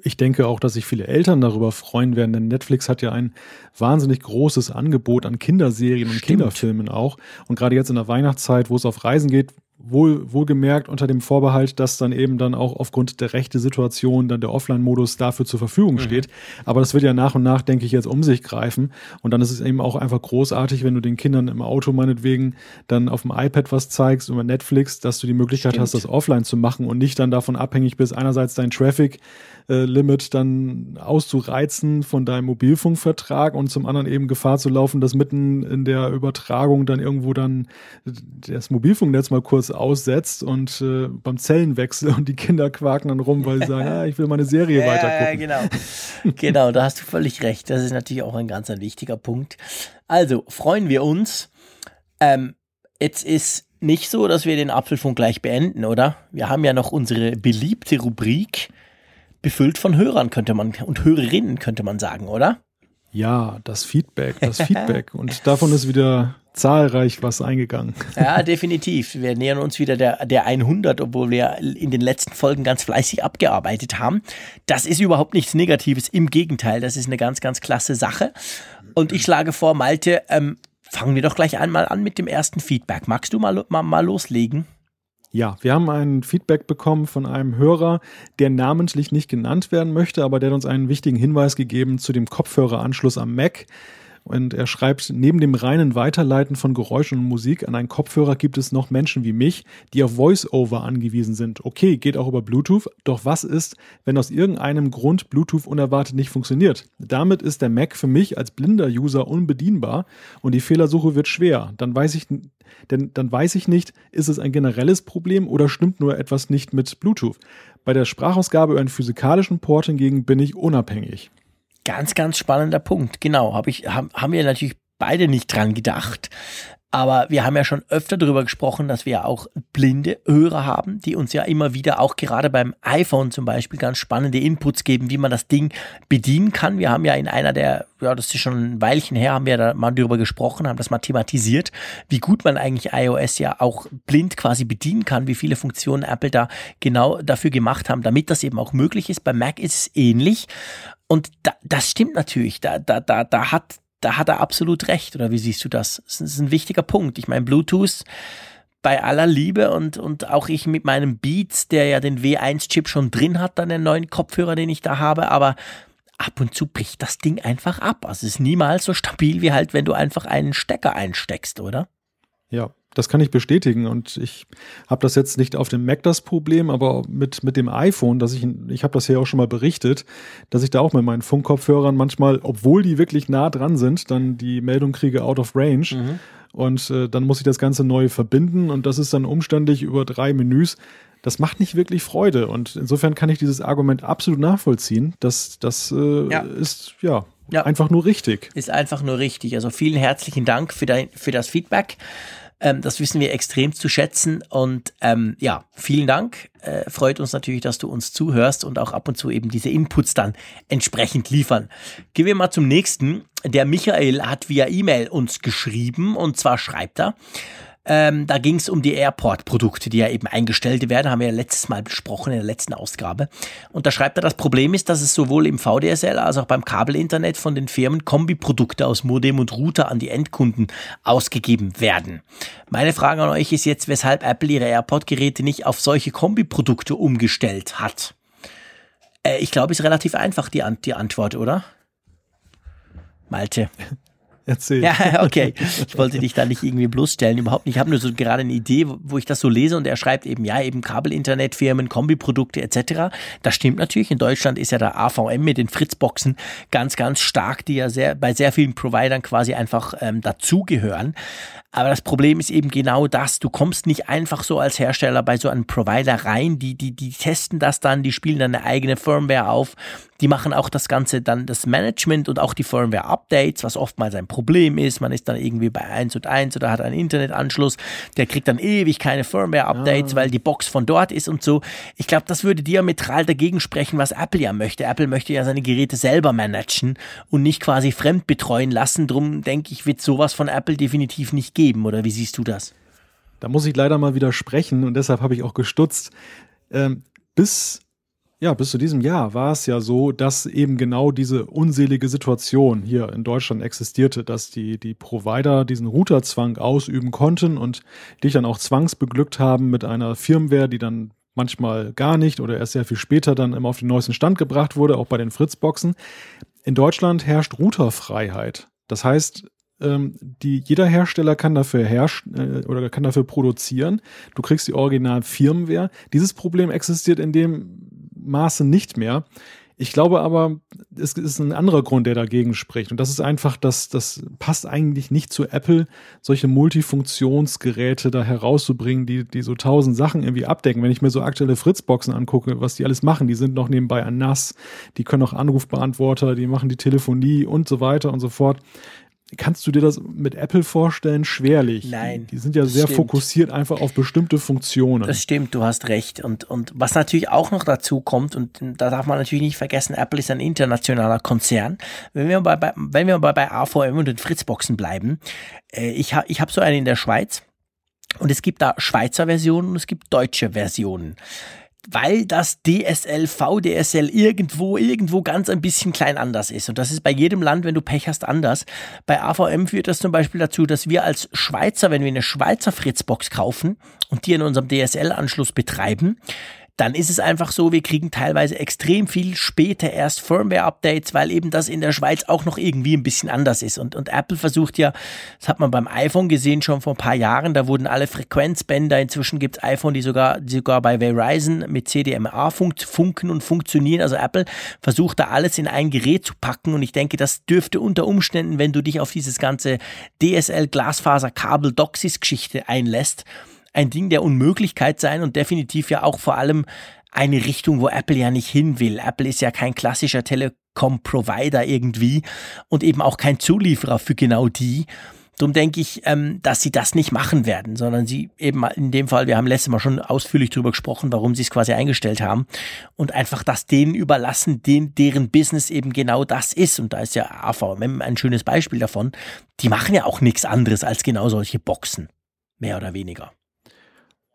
Ich denke auch, dass sich viele Eltern darüber freuen werden, denn Netflix hat ja ein wahnsinnig großes Angebot an Kinderserien und Stimmt. Kinderfilmen auch. Und gerade jetzt in der Weihnachtszeit, wo es auf Reisen geht, Wohl, wohlgemerkt unter dem Vorbehalt, dass dann eben dann auch aufgrund der rechte Situation dann der Offline-Modus dafür zur Verfügung mhm. steht. Aber das wird ja nach und nach, denke ich, jetzt um sich greifen. Und dann ist es eben auch einfach großartig, wenn du den Kindern im Auto meinetwegen dann auf dem iPad was zeigst über Netflix, dass du die Möglichkeit Stimmt. hast, das offline zu machen und nicht dann davon abhängig bist, einerseits dein Traffic äh, Limit dann auszureizen von deinem Mobilfunkvertrag und zum anderen eben Gefahr zu laufen, dass mitten in der Übertragung dann irgendwo dann das Mobilfunknetz mal kurz aussetzt und äh, beim Zellenwechsel und die Kinder quaken dann rum, weil sie sagen, ah, ich will meine Serie weitergucken. Ja, genau. genau, da hast du völlig recht. Das ist natürlich auch ein ganz ein wichtiger Punkt. Also freuen wir uns. Ähm, jetzt ist nicht so, dass wir den Apfelfunk gleich beenden, oder? Wir haben ja noch unsere beliebte Rubrik befüllt von Hörern, könnte man, und Hörerinnen, könnte man sagen, oder? Ja, das Feedback, das Feedback. Und davon ist wieder zahlreich was eingegangen. Ja, definitiv. Wir nähern uns wieder der, der 100, obwohl wir in den letzten Folgen ganz fleißig abgearbeitet haben. Das ist überhaupt nichts Negatives. Im Gegenteil, das ist eine ganz, ganz klasse Sache. Und ich schlage vor, Malte, ähm, fangen wir doch gleich einmal an mit dem ersten Feedback. Magst du mal, mal, mal loslegen? Ja, wir haben ein Feedback bekommen von einem Hörer, der namentlich nicht genannt werden möchte, aber der hat uns einen wichtigen Hinweis gegeben zu dem Kopfhöreranschluss am Mac. Und er schreibt, neben dem reinen Weiterleiten von Geräuschen und Musik an einen Kopfhörer gibt es noch Menschen wie mich, die auf Voice-Over angewiesen sind. Okay, geht auch über Bluetooth, doch was ist, wenn aus irgendeinem Grund Bluetooth unerwartet nicht funktioniert? Damit ist der Mac für mich als blinder User unbedienbar und die Fehlersuche wird schwer. Dann weiß ich, denn dann weiß ich nicht, ist es ein generelles Problem oder stimmt nur etwas nicht mit Bluetooth? Bei der Sprachausgabe über einen physikalischen Port hingegen bin ich unabhängig. Ganz, ganz spannender Punkt. Genau, hab ich, haben, haben wir natürlich beide nicht dran gedacht. Aber wir haben ja schon öfter darüber gesprochen, dass wir auch blinde Hörer haben, die uns ja immer wieder auch gerade beim iPhone zum Beispiel ganz spannende Inputs geben, wie man das Ding bedienen kann. Wir haben ja in einer der, ja, das ist schon ein Weilchen her, haben wir da mal darüber gesprochen, haben das mal thematisiert, wie gut man eigentlich iOS ja auch blind quasi bedienen kann, wie viele Funktionen Apple da genau dafür gemacht haben, damit das eben auch möglich ist. Bei Mac ist es ähnlich. Und da, das stimmt natürlich. Da, da, da, da hat, da hat er absolut recht. Oder wie siehst du das? Das ist ein wichtiger Punkt. Ich meine, Bluetooth bei aller Liebe und, und auch ich mit meinem Beats, der ja den W1-Chip schon drin hat, dann den neuen Kopfhörer, den ich da habe, aber ab und zu bricht das Ding einfach ab. Also es ist niemals so stabil wie halt, wenn du einfach einen Stecker einsteckst, oder? Ja, das kann ich bestätigen und ich habe das jetzt nicht auf dem Mac das Problem, aber mit, mit dem iPhone, dass ich, ich habe das ja auch schon mal berichtet, dass ich da auch mit meinen Funkkopfhörern manchmal, obwohl die wirklich nah dran sind, dann die Meldung kriege out of range mhm. und äh, dann muss ich das Ganze neu verbinden und das ist dann umständlich über drei Menüs. Das macht nicht wirklich Freude und insofern kann ich dieses Argument absolut nachvollziehen. Das, das äh, ja. ist ja ja. Einfach nur richtig. Ist einfach nur richtig. Also vielen herzlichen Dank für, dein, für das Feedback. Ähm, das wissen wir extrem zu schätzen. Und ähm, ja, vielen Dank. Äh, freut uns natürlich, dass du uns zuhörst und auch ab und zu eben diese Inputs dann entsprechend liefern. Gehen wir mal zum nächsten. Der Michael hat via E-Mail uns geschrieben und zwar schreibt er, ähm, da ging es um die Airport-Produkte, die ja eben eingestellt werden, haben wir ja letztes Mal besprochen in der letzten Ausgabe. Und da schreibt er, das Problem ist, dass es sowohl im VDSL als auch beim Kabelinternet von den Firmen Kombiprodukte aus Modem und Router an die Endkunden ausgegeben werden. Meine Frage an euch ist jetzt, weshalb Apple ihre AirPod-Geräte nicht auf solche Kombiprodukte umgestellt hat. Äh, ich glaube, ist relativ einfach, die, die Antwort, oder? Malte. Erzähl. Ja, okay. Ich wollte dich da nicht irgendwie bloßstellen, überhaupt nicht. Ich habe nur so gerade eine Idee, wo ich das so lese und er schreibt eben, ja, eben Kabelinternetfirmen, Kombiprodukte etc. Das stimmt natürlich. In Deutschland ist ja der AVM mit den Fritzboxen ganz, ganz stark, die ja sehr, bei sehr vielen Providern quasi einfach ähm, dazugehören. Aber das Problem ist eben genau das. Du kommst nicht einfach so als Hersteller bei so einem Provider rein. Die, die, die testen das dann, die spielen dann eine eigene Firmware auf. Die machen auch das Ganze dann das Management und auch die Firmware Updates, was oftmals ein Problem ist. Man ist dann irgendwie bei 1 und 1 oder hat einen Internetanschluss. Der kriegt dann ewig keine Firmware Updates, ja. weil die Box von dort ist und so. Ich glaube, das würde diametral dagegen sprechen, was Apple ja möchte. Apple möchte ja seine Geräte selber managen und nicht quasi fremd betreuen lassen. Drum denke ich, wird sowas von Apple definitiv nicht geben, oder wie siehst du das? Da muss ich leider mal widersprechen und deshalb habe ich auch gestutzt. Ähm, bis Ja, bis zu diesem Jahr war es ja so, dass eben genau diese unselige Situation hier in Deutschland existierte, dass die, die Provider diesen Routerzwang ausüben konnten und dich dann auch zwangsbeglückt haben mit einer Firmware, die dann manchmal gar nicht oder erst sehr viel später dann immer auf den neuesten Stand gebracht wurde, auch bei den Fritzboxen. In Deutschland herrscht Routerfreiheit. Das heißt, ähm, die, jeder Hersteller kann dafür herrschen äh, oder kann dafür produzieren. Du kriegst die original Firmware. Dieses Problem existiert in dem Maße nicht mehr. Ich glaube aber, es ist ein anderer Grund, der dagegen spricht. Und das ist einfach, dass das passt eigentlich nicht zu Apple, solche Multifunktionsgeräte da herauszubringen, die, die so tausend Sachen irgendwie abdecken. Wenn ich mir so aktuelle Fritzboxen angucke, was die alles machen, die sind noch nebenbei an NAS, die können auch Anrufbeantworter, die machen die Telefonie und so weiter und so fort. Kannst du dir das mit Apple vorstellen? Schwerlich. Nein. Die, die sind ja sehr stimmt. fokussiert einfach auf bestimmte Funktionen. Das stimmt, du hast recht. Und, und was natürlich auch noch dazu kommt, und da darf man natürlich nicht vergessen, Apple ist ein internationaler Konzern. Wenn wir bei, bei wenn wir mal bei AVM und den Fritzboxen bleiben, äh, ich, ha, ich habe so eine in der Schweiz. Und es gibt da Schweizer Versionen und es gibt deutsche Versionen weil das DSL, VDSL irgendwo, irgendwo ganz ein bisschen klein anders ist. Und das ist bei jedem Land, wenn du Pech hast, anders. Bei AVM führt das zum Beispiel dazu, dass wir als Schweizer, wenn wir eine Schweizer Fritzbox kaufen und die in unserem DSL-Anschluss betreiben, dann ist es einfach so, wir kriegen teilweise extrem viel später erst Firmware-Updates, weil eben das in der Schweiz auch noch irgendwie ein bisschen anders ist. Und, und Apple versucht ja, das hat man beim iPhone gesehen schon vor ein paar Jahren, da wurden alle Frequenzbänder, inzwischen gibt es iPhone, die sogar, die sogar bei Verizon mit CDMA funk, funken und funktionieren. Also Apple versucht da alles in ein Gerät zu packen und ich denke, das dürfte unter Umständen, wenn du dich auf dieses ganze DSL Glasfaser Kabel Doxis Geschichte einlässt, ein Ding der Unmöglichkeit sein und definitiv ja auch vor allem eine Richtung, wo Apple ja nicht hin will. Apple ist ja kein klassischer Telekom-Provider irgendwie und eben auch kein Zulieferer für genau die. Darum denke ich, ähm, dass sie das nicht machen werden, sondern sie eben in dem Fall, wir haben letztes Mal schon ausführlich darüber gesprochen, warum sie es quasi eingestellt haben und einfach das denen überlassen, den, deren Business eben genau das ist. Und da ist ja AVM ein schönes Beispiel davon. Die machen ja auch nichts anderes als genau solche Boxen. Mehr oder weniger.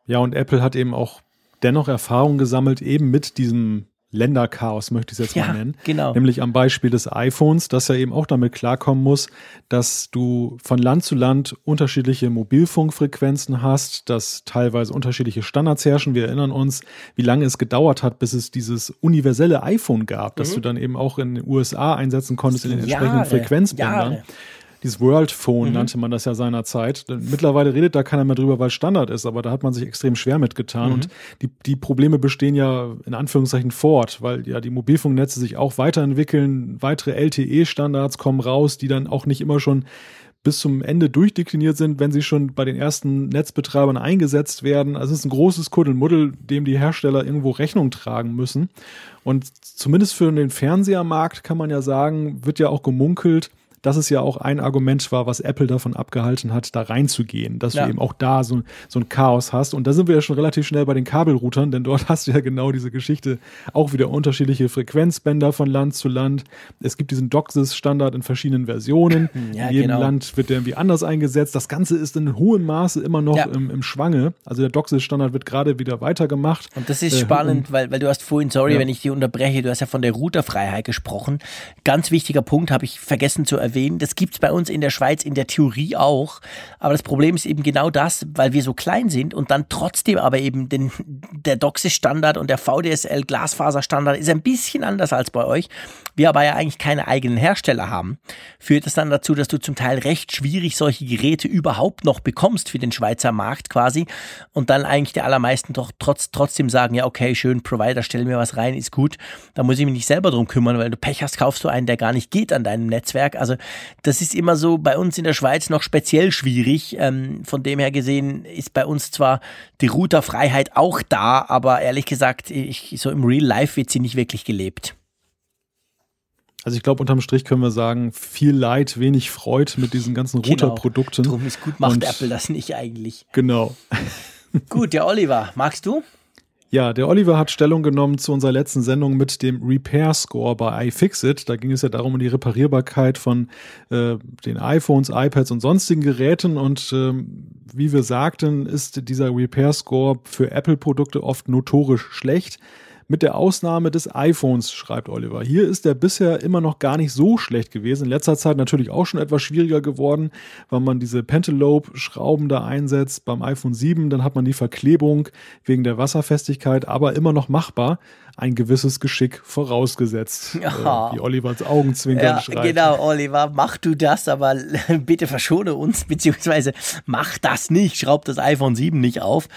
Ja, und Apple hat eben auch dennoch Erfahrung gesammelt, eben mit diesem Länderchaos, möchte ich es jetzt ja, mal nennen. Genau. Nämlich am Beispiel des iPhones, das ja eben auch damit klarkommen muss, dass du von Land zu Land unterschiedliche Mobilfunkfrequenzen hast, dass teilweise unterschiedliche Standards herrschen. Wir erinnern uns, wie lange es gedauert hat, bis es dieses universelle iPhone gab, das mhm. du dann eben auch in den USA einsetzen konntest in den entsprechenden Jahre, Frequenzbändern. Jahre dieses World Phone mhm. nannte man das ja seinerzeit. Mittlerweile redet da keiner mehr drüber, weil es Standard ist, aber da hat man sich extrem schwer mitgetan. Mhm. Und die, die Probleme bestehen ja in Anführungszeichen fort, weil ja die Mobilfunknetze sich auch weiterentwickeln, weitere LTE-Standards kommen raus, die dann auch nicht immer schon bis zum Ende durchdekliniert sind, wenn sie schon bei den ersten Netzbetreibern eingesetzt werden. Also es ist ein großes Kuddelmuddel, dem die Hersteller irgendwo Rechnung tragen müssen. Und zumindest für den Fernsehermarkt kann man ja sagen, wird ja auch gemunkelt, dass es ja auch ein Argument war, was Apple davon abgehalten hat, da reinzugehen, dass ja. du eben auch da so, so ein Chaos hast. Und da sind wir ja schon relativ schnell bei den Kabelroutern, denn dort hast du ja genau diese Geschichte, auch wieder unterschiedliche Frequenzbänder von Land zu Land. Es gibt diesen DOCSIS-Standard in verschiedenen Versionen. Ja, in jedem genau. Land wird der irgendwie anders eingesetzt. Das Ganze ist in hohem Maße immer noch ja. im, im Schwange. Also der DOCSIS-Standard wird gerade wieder weitergemacht. Und das ist äh, spannend, weil, weil du hast vorhin, sorry, wenn ich dich unterbreche, du hast ja von der Routerfreiheit gesprochen. Ganz wichtiger Punkt habe ich vergessen zu erwähnen erwähnen. Das gibt es bei uns in der Schweiz in der Theorie auch. Aber das Problem ist eben genau das, weil wir so klein sind und dann trotzdem aber eben den, der DOCSIS-Standard und der VDSL-Glasfaser-Standard ist ein bisschen anders als bei euch. Wir aber ja eigentlich keine eigenen Hersteller haben, führt es dann dazu, dass du zum Teil recht schwierig solche Geräte überhaupt noch bekommst für den Schweizer Markt quasi und dann eigentlich die allermeisten doch trotz, trotzdem sagen, ja okay, schön, Provider, stell mir was rein, ist gut. Da muss ich mich nicht selber drum kümmern, weil du Pech hast, kaufst du einen, der gar nicht geht an deinem Netzwerk. Also das ist immer so bei uns in der Schweiz noch speziell schwierig. Ähm, von dem her gesehen ist bei uns zwar die Routerfreiheit auch da, aber ehrlich gesagt, ich, so im Real Life wird sie nicht wirklich gelebt. Also ich glaube, unterm Strich können wir sagen, viel Leid, wenig Freud mit diesen ganzen genau. Routerprodukten. Genau. Drum ist gut, macht Und Apple das nicht eigentlich. Genau. gut, der Oliver, magst du? Ja, der Oliver hat Stellung genommen zu unserer letzten Sendung mit dem Repair Score bei iFixit. Da ging es ja darum, um die Reparierbarkeit von äh, den iPhones, iPads und sonstigen Geräten. Und ähm, wie wir sagten, ist dieser Repair Score für Apple-Produkte oft notorisch schlecht. Mit der Ausnahme des iPhones, schreibt Oliver. Hier ist der bisher immer noch gar nicht so schlecht gewesen. In letzter Zeit natürlich auch schon etwas schwieriger geworden, weil man diese Pentalobe-Schrauben da einsetzt. Beim iPhone 7, dann hat man die Verklebung wegen der Wasserfestigkeit, aber immer noch machbar ein gewisses Geschick vorausgesetzt, ja. äh, wie Olivers Augenzwinkern ja, schreibt. Genau, Oliver, mach du das, aber bitte verschone uns, beziehungsweise mach das nicht, schraub das iPhone 7 nicht auf,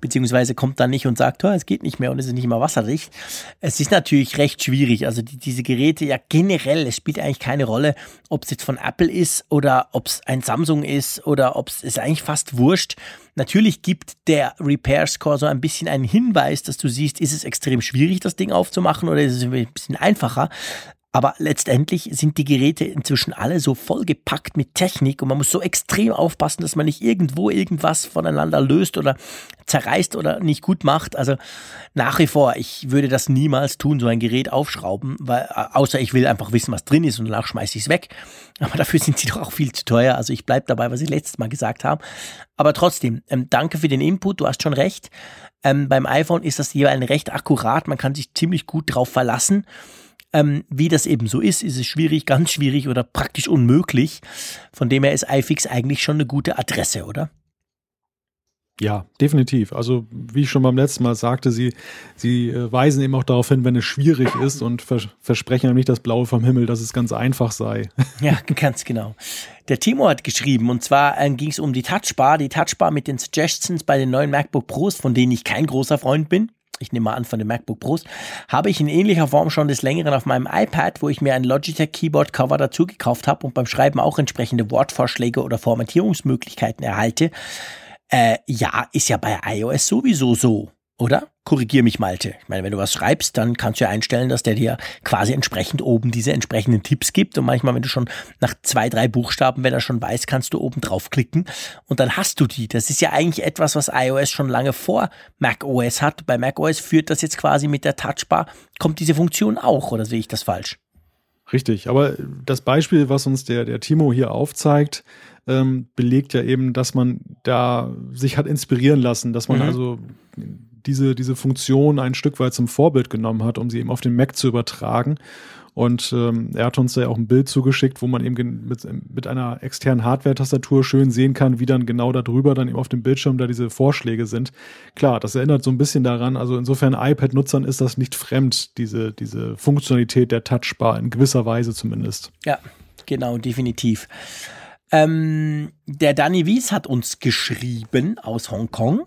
beziehungsweise kommt dann nicht und sagt, es geht nicht mehr und es ist nicht mehr wasserdicht. Es ist natürlich recht schwierig, also die, diese Geräte ja generell, es spielt eigentlich keine Rolle, ob es jetzt von Apple ist oder ob es ein Samsung ist oder ob es ist eigentlich fast wurscht. Natürlich gibt der Repair Score so ein bisschen einen Hinweis, dass du siehst, ist es extrem schwierig, das Ding aufzumachen oder ist es ein bisschen einfacher. Aber letztendlich sind die Geräte inzwischen alle so vollgepackt mit Technik und man muss so extrem aufpassen, dass man nicht irgendwo irgendwas voneinander löst oder zerreißt oder nicht gut macht. Also nach wie vor, ich würde das niemals tun, so ein Gerät aufschrauben, weil, äh, außer ich will einfach wissen, was drin ist und danach schmeiße ich es weg. Aber dafür sind sie doch auch viel zu teuer. Also ich bleibe dabei, was ich letztes Mal gesagt habe. Aber trotzdem, ähm, danke für den Input, du hast schon recht. Ähm, beim iPhone ist das jeweils recht akkurat, man kann sich ziemlich gut drauf verlassen. Ähm, wie das eben so ist, ist es schwierig, ganz schwierig oder praktisch unmöglich. Von dem her ist iFix eigentlich schon eine gute Adresse, oder? Ja, definitiv. Also wie ich schon beim letzten Mal sagte, sie, sie äh, weisen eben auch darauf hin, wenn es schwierig ist und vers versprechen einem nicht das Blaue vom Himmel, dass es ganz einfach sei. Ja, ganz genau. Der Timo hat geschrieben, und zwar äh, ging es um die Touchbar, die Touchbar mit den Suggestions bei den neuen MacBook Pros, von denen ich kein großer Freund bin ich nehme mal an von den MacBook Pros, habe ich in ähnlicher Form schon des Längeren auf meinem iPad, wo ich mir ein Logitech Keyboard Cover dazu gekauft habe und beim Schreiben auch entsprechende Wortvorschläge oder Formatierungsmöglichkeiten erhalte. Äh, ja, ist ja bei iOS sowieso so oder? Korrigier mich, Malte. Ich meine, wenn du was schreibst, dann kannst du ja einstellen, dass der dir quasi entsprechend oben diese entsprechenden Tipps gibt. Und manchmal, wenn du schon nach zwei, drei Buchstaben, wenn er schon weiß, kannst du oben draufklicken und dann hast du die. Das ist ja eigentlich etwas, was iOS schon lange vor macOS hat. Bei macOS führt das jetzt quasi mit der Touchbar, kommt diese Funktion auch, oder sehe ich das falsch? Richtig, aber das Beispiel, was uns der, der Timo hier aufzeigt, ähm, belegt ja eben, dass man da sich hat inspirieren lassen, dass man mhm. also diese, diese Funktion ein Stück weit zum Vorbild genommen hat, um sie eben auf den Mac zu übertragen. Und ähm, er hat uns ja auch ein Bild zugeschickt, wo man eben mit, mit einer externen Hardware-Tastatur schön sehen kann, wie dann genau darüber dann eben auf dem Bildschirm da diese Vorschläge sind. Klar, das erinnert so ein bisschen daran. Also insofern iPad-Nutzern ist das nicht fremd, diese, diese Funktionalität der Touchbar, in gewisser Weise zumindest. Ja, genau, definitiv. Ähm, der Danny Wies hat uns geschrieben aus Hongkong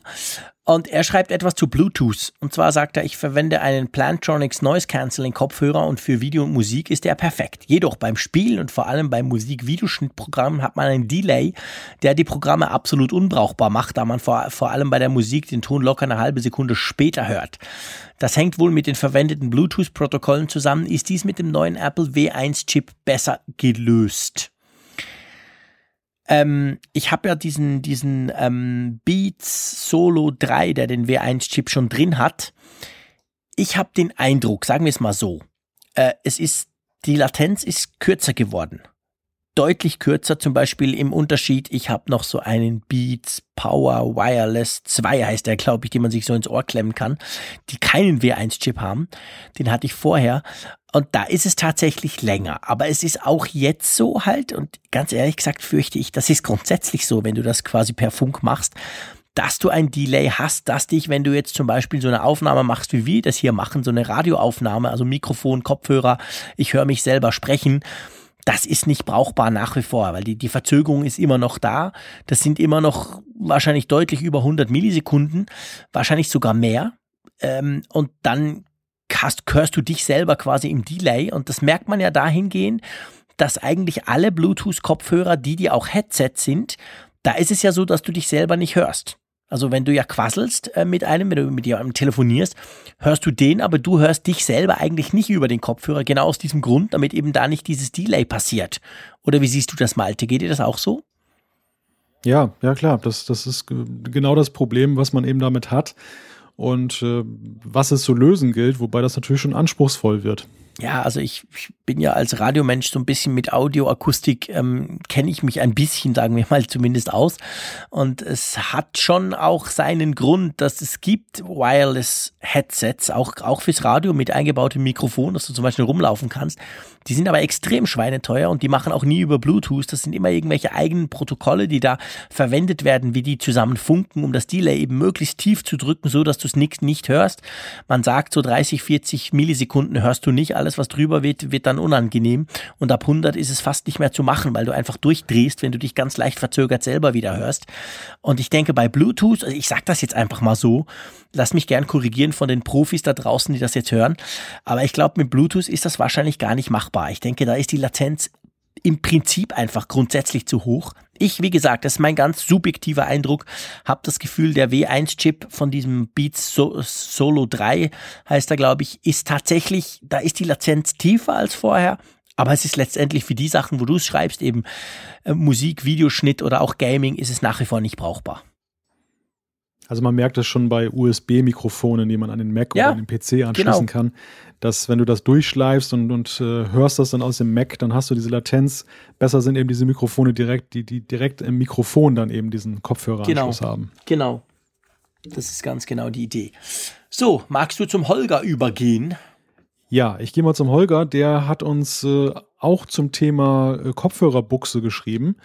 und er schreibt etwas zu Bluetooth. Und zwar sagt er, ich verwende einen Plantronics Noise Cancelling Kopfhörer und für Video und Musik ist der perfekt. Jedoch beim Spielen und vor allem beim Musik-Videoschnittprogramm hat man einen Delay, der die Programme absolut unbrauchbar macht, da man vor, vor allem bei der Musik den Ton locker eine halbe Sekunde später hört. Das hängt wohl mit den verwendeten Bluetooth-Protokollen zusammen. Ist dies mit dem neuen Apple W1-Chip besser gelöst? Ähm, ich habe ja diesen, diesen ähm, Beats Solo 3, der den W1-Chip schon drin hat. Ich habe den Eindruck, sagen wir es mal so, äh, es ist, die Latenz ist kürzer geworden. Deutlich kürzer, zum Beispiel im Unterschied, ich habe noch so einen Beats Power Wireless 2 heißt der, glaube ich, den man sich so ins Ohr klemmen kann, die keinen W1-Chip haben. Den hatte ich vorher und da ist es tatsächlich länger. Aber es ist auch jetzt so halt, und ganz ehrlich gesagt fürchte ich, das ist grundsätzlich so, wenn du das quasi per Funk machst, dass du ein Delay hast, dass dich, wenn du jetzt zum Beispiel so eine Aufnahme machst, wie wir das hier machen, so eine Radioaufnahme, also Mikrofon, Kopfhörer, ich höre mich selber sprechen, das ist nicht brauchbar nach wie vor, weil die, die Verzögerung ist immer noch da. Das sind immer noch wahrscheinlich deutlich über 100 Millisekunden, wahrscheinlich sogar mehr. Ähm, und dann hast, hörst du dich selber quasi im Delay und das merkt man ja dahingehend, dass eigentlich alle Bluetooth-Kopfhörer, die die auch Headset sind, da ist es ja so, dass du dich selber nicht hörst. Also wenn du ja quasselst äh, mit einem, wenn du mit jemandem telefonierst, hörst du den, aber du hörst dich selber eigentlich nicht über den Kopfhörer, genau aus diesem Grund, damit eben da nicht dieses Delay passiert. Oder wie siehst du das, Malte? Geht dir das auch so? Ja, ja klar, das, das ist genau das Problem, was man eben damit hat und äh, was es zu lösen gilt, wobei das natürlich schon anspruchsvoll wird. Ja, also ich, ich bin ja als Radiomensch so ein bisschen mit Audioakustik, ähm, kenne ich mich ein bisschen, sagen wir mal zumindest aus. Und es hat schon auch seinen Grund, dass es gibt Wireless-Headsets, auch, auch fürs Radio mit eingebautem Mikrofon, dass du zum Beispiel rumlaufen kannst. Die sind aber extrem schweineteuer und die machen auch nie über Bluetooth. Das sind immer irgendwelche eigenen Protokolle, die da verwendet werden, wie die zusammen funken, um das Delay eben möglichst tief zu drücken, so dass du es nicht, nicht hörst. Man sagt, so 30, 40 Millisekunden hörst du nicht. Alles, was drüber wird, wird dann unangenehm. Und ab 100 ist es fast nicht mehr zu machen, weil du einfach durchdrehst, wenn du dich ganz leicht verzögert selber wieder hörst. Und ich denke, bei Bluetooth, also ich sag das jetzt einfach mal so, lass mich gern korrigieren von den Profis da draußen, die das jetzt hören. Aber ich glaube, mit Bluetooth ist das wahrscheinlich gar nicht machbar. Ich denke, da ist die Latenz im Prinzip einfach grundsätzlich zu hoch. Ich, wie gesagt, das ist mein ganz subjektiver Eindruck, habe das Gefühl, der W1-Chip von diesem Beats Solo 3, heißt er, glaube ich, ist tatsächlich, da ist die Latenz tiefer als vorher. Aber es ist letztendlich für die Sachen, wo du es schreibst, eben äh, Musik, Videoschnitt oder auch Gaming, ist es nach wie vor nicht brauchbar. Also man merkt das schon bei USB-Mikrofonen, die man an den Mac ja, oder an den PC anschließen genau. kann, dass wenn du das durchschleifst und, und äh, hörst das dann aus dem Mac, dann hast du diese Latenz. Besser sind eben diese Mikrofone direkt, die, die direkt im Mikrofon dann eben diesen Kopfhöreranschluss genau. haben. Genau. Das ist ganz genau die Idee. So, magst du zum Holger übergehen? Ja, ich gehe mal zum Holger. Der hat uns äh, auch zum Thema äh, Kopfhörerbuchse geschrieben.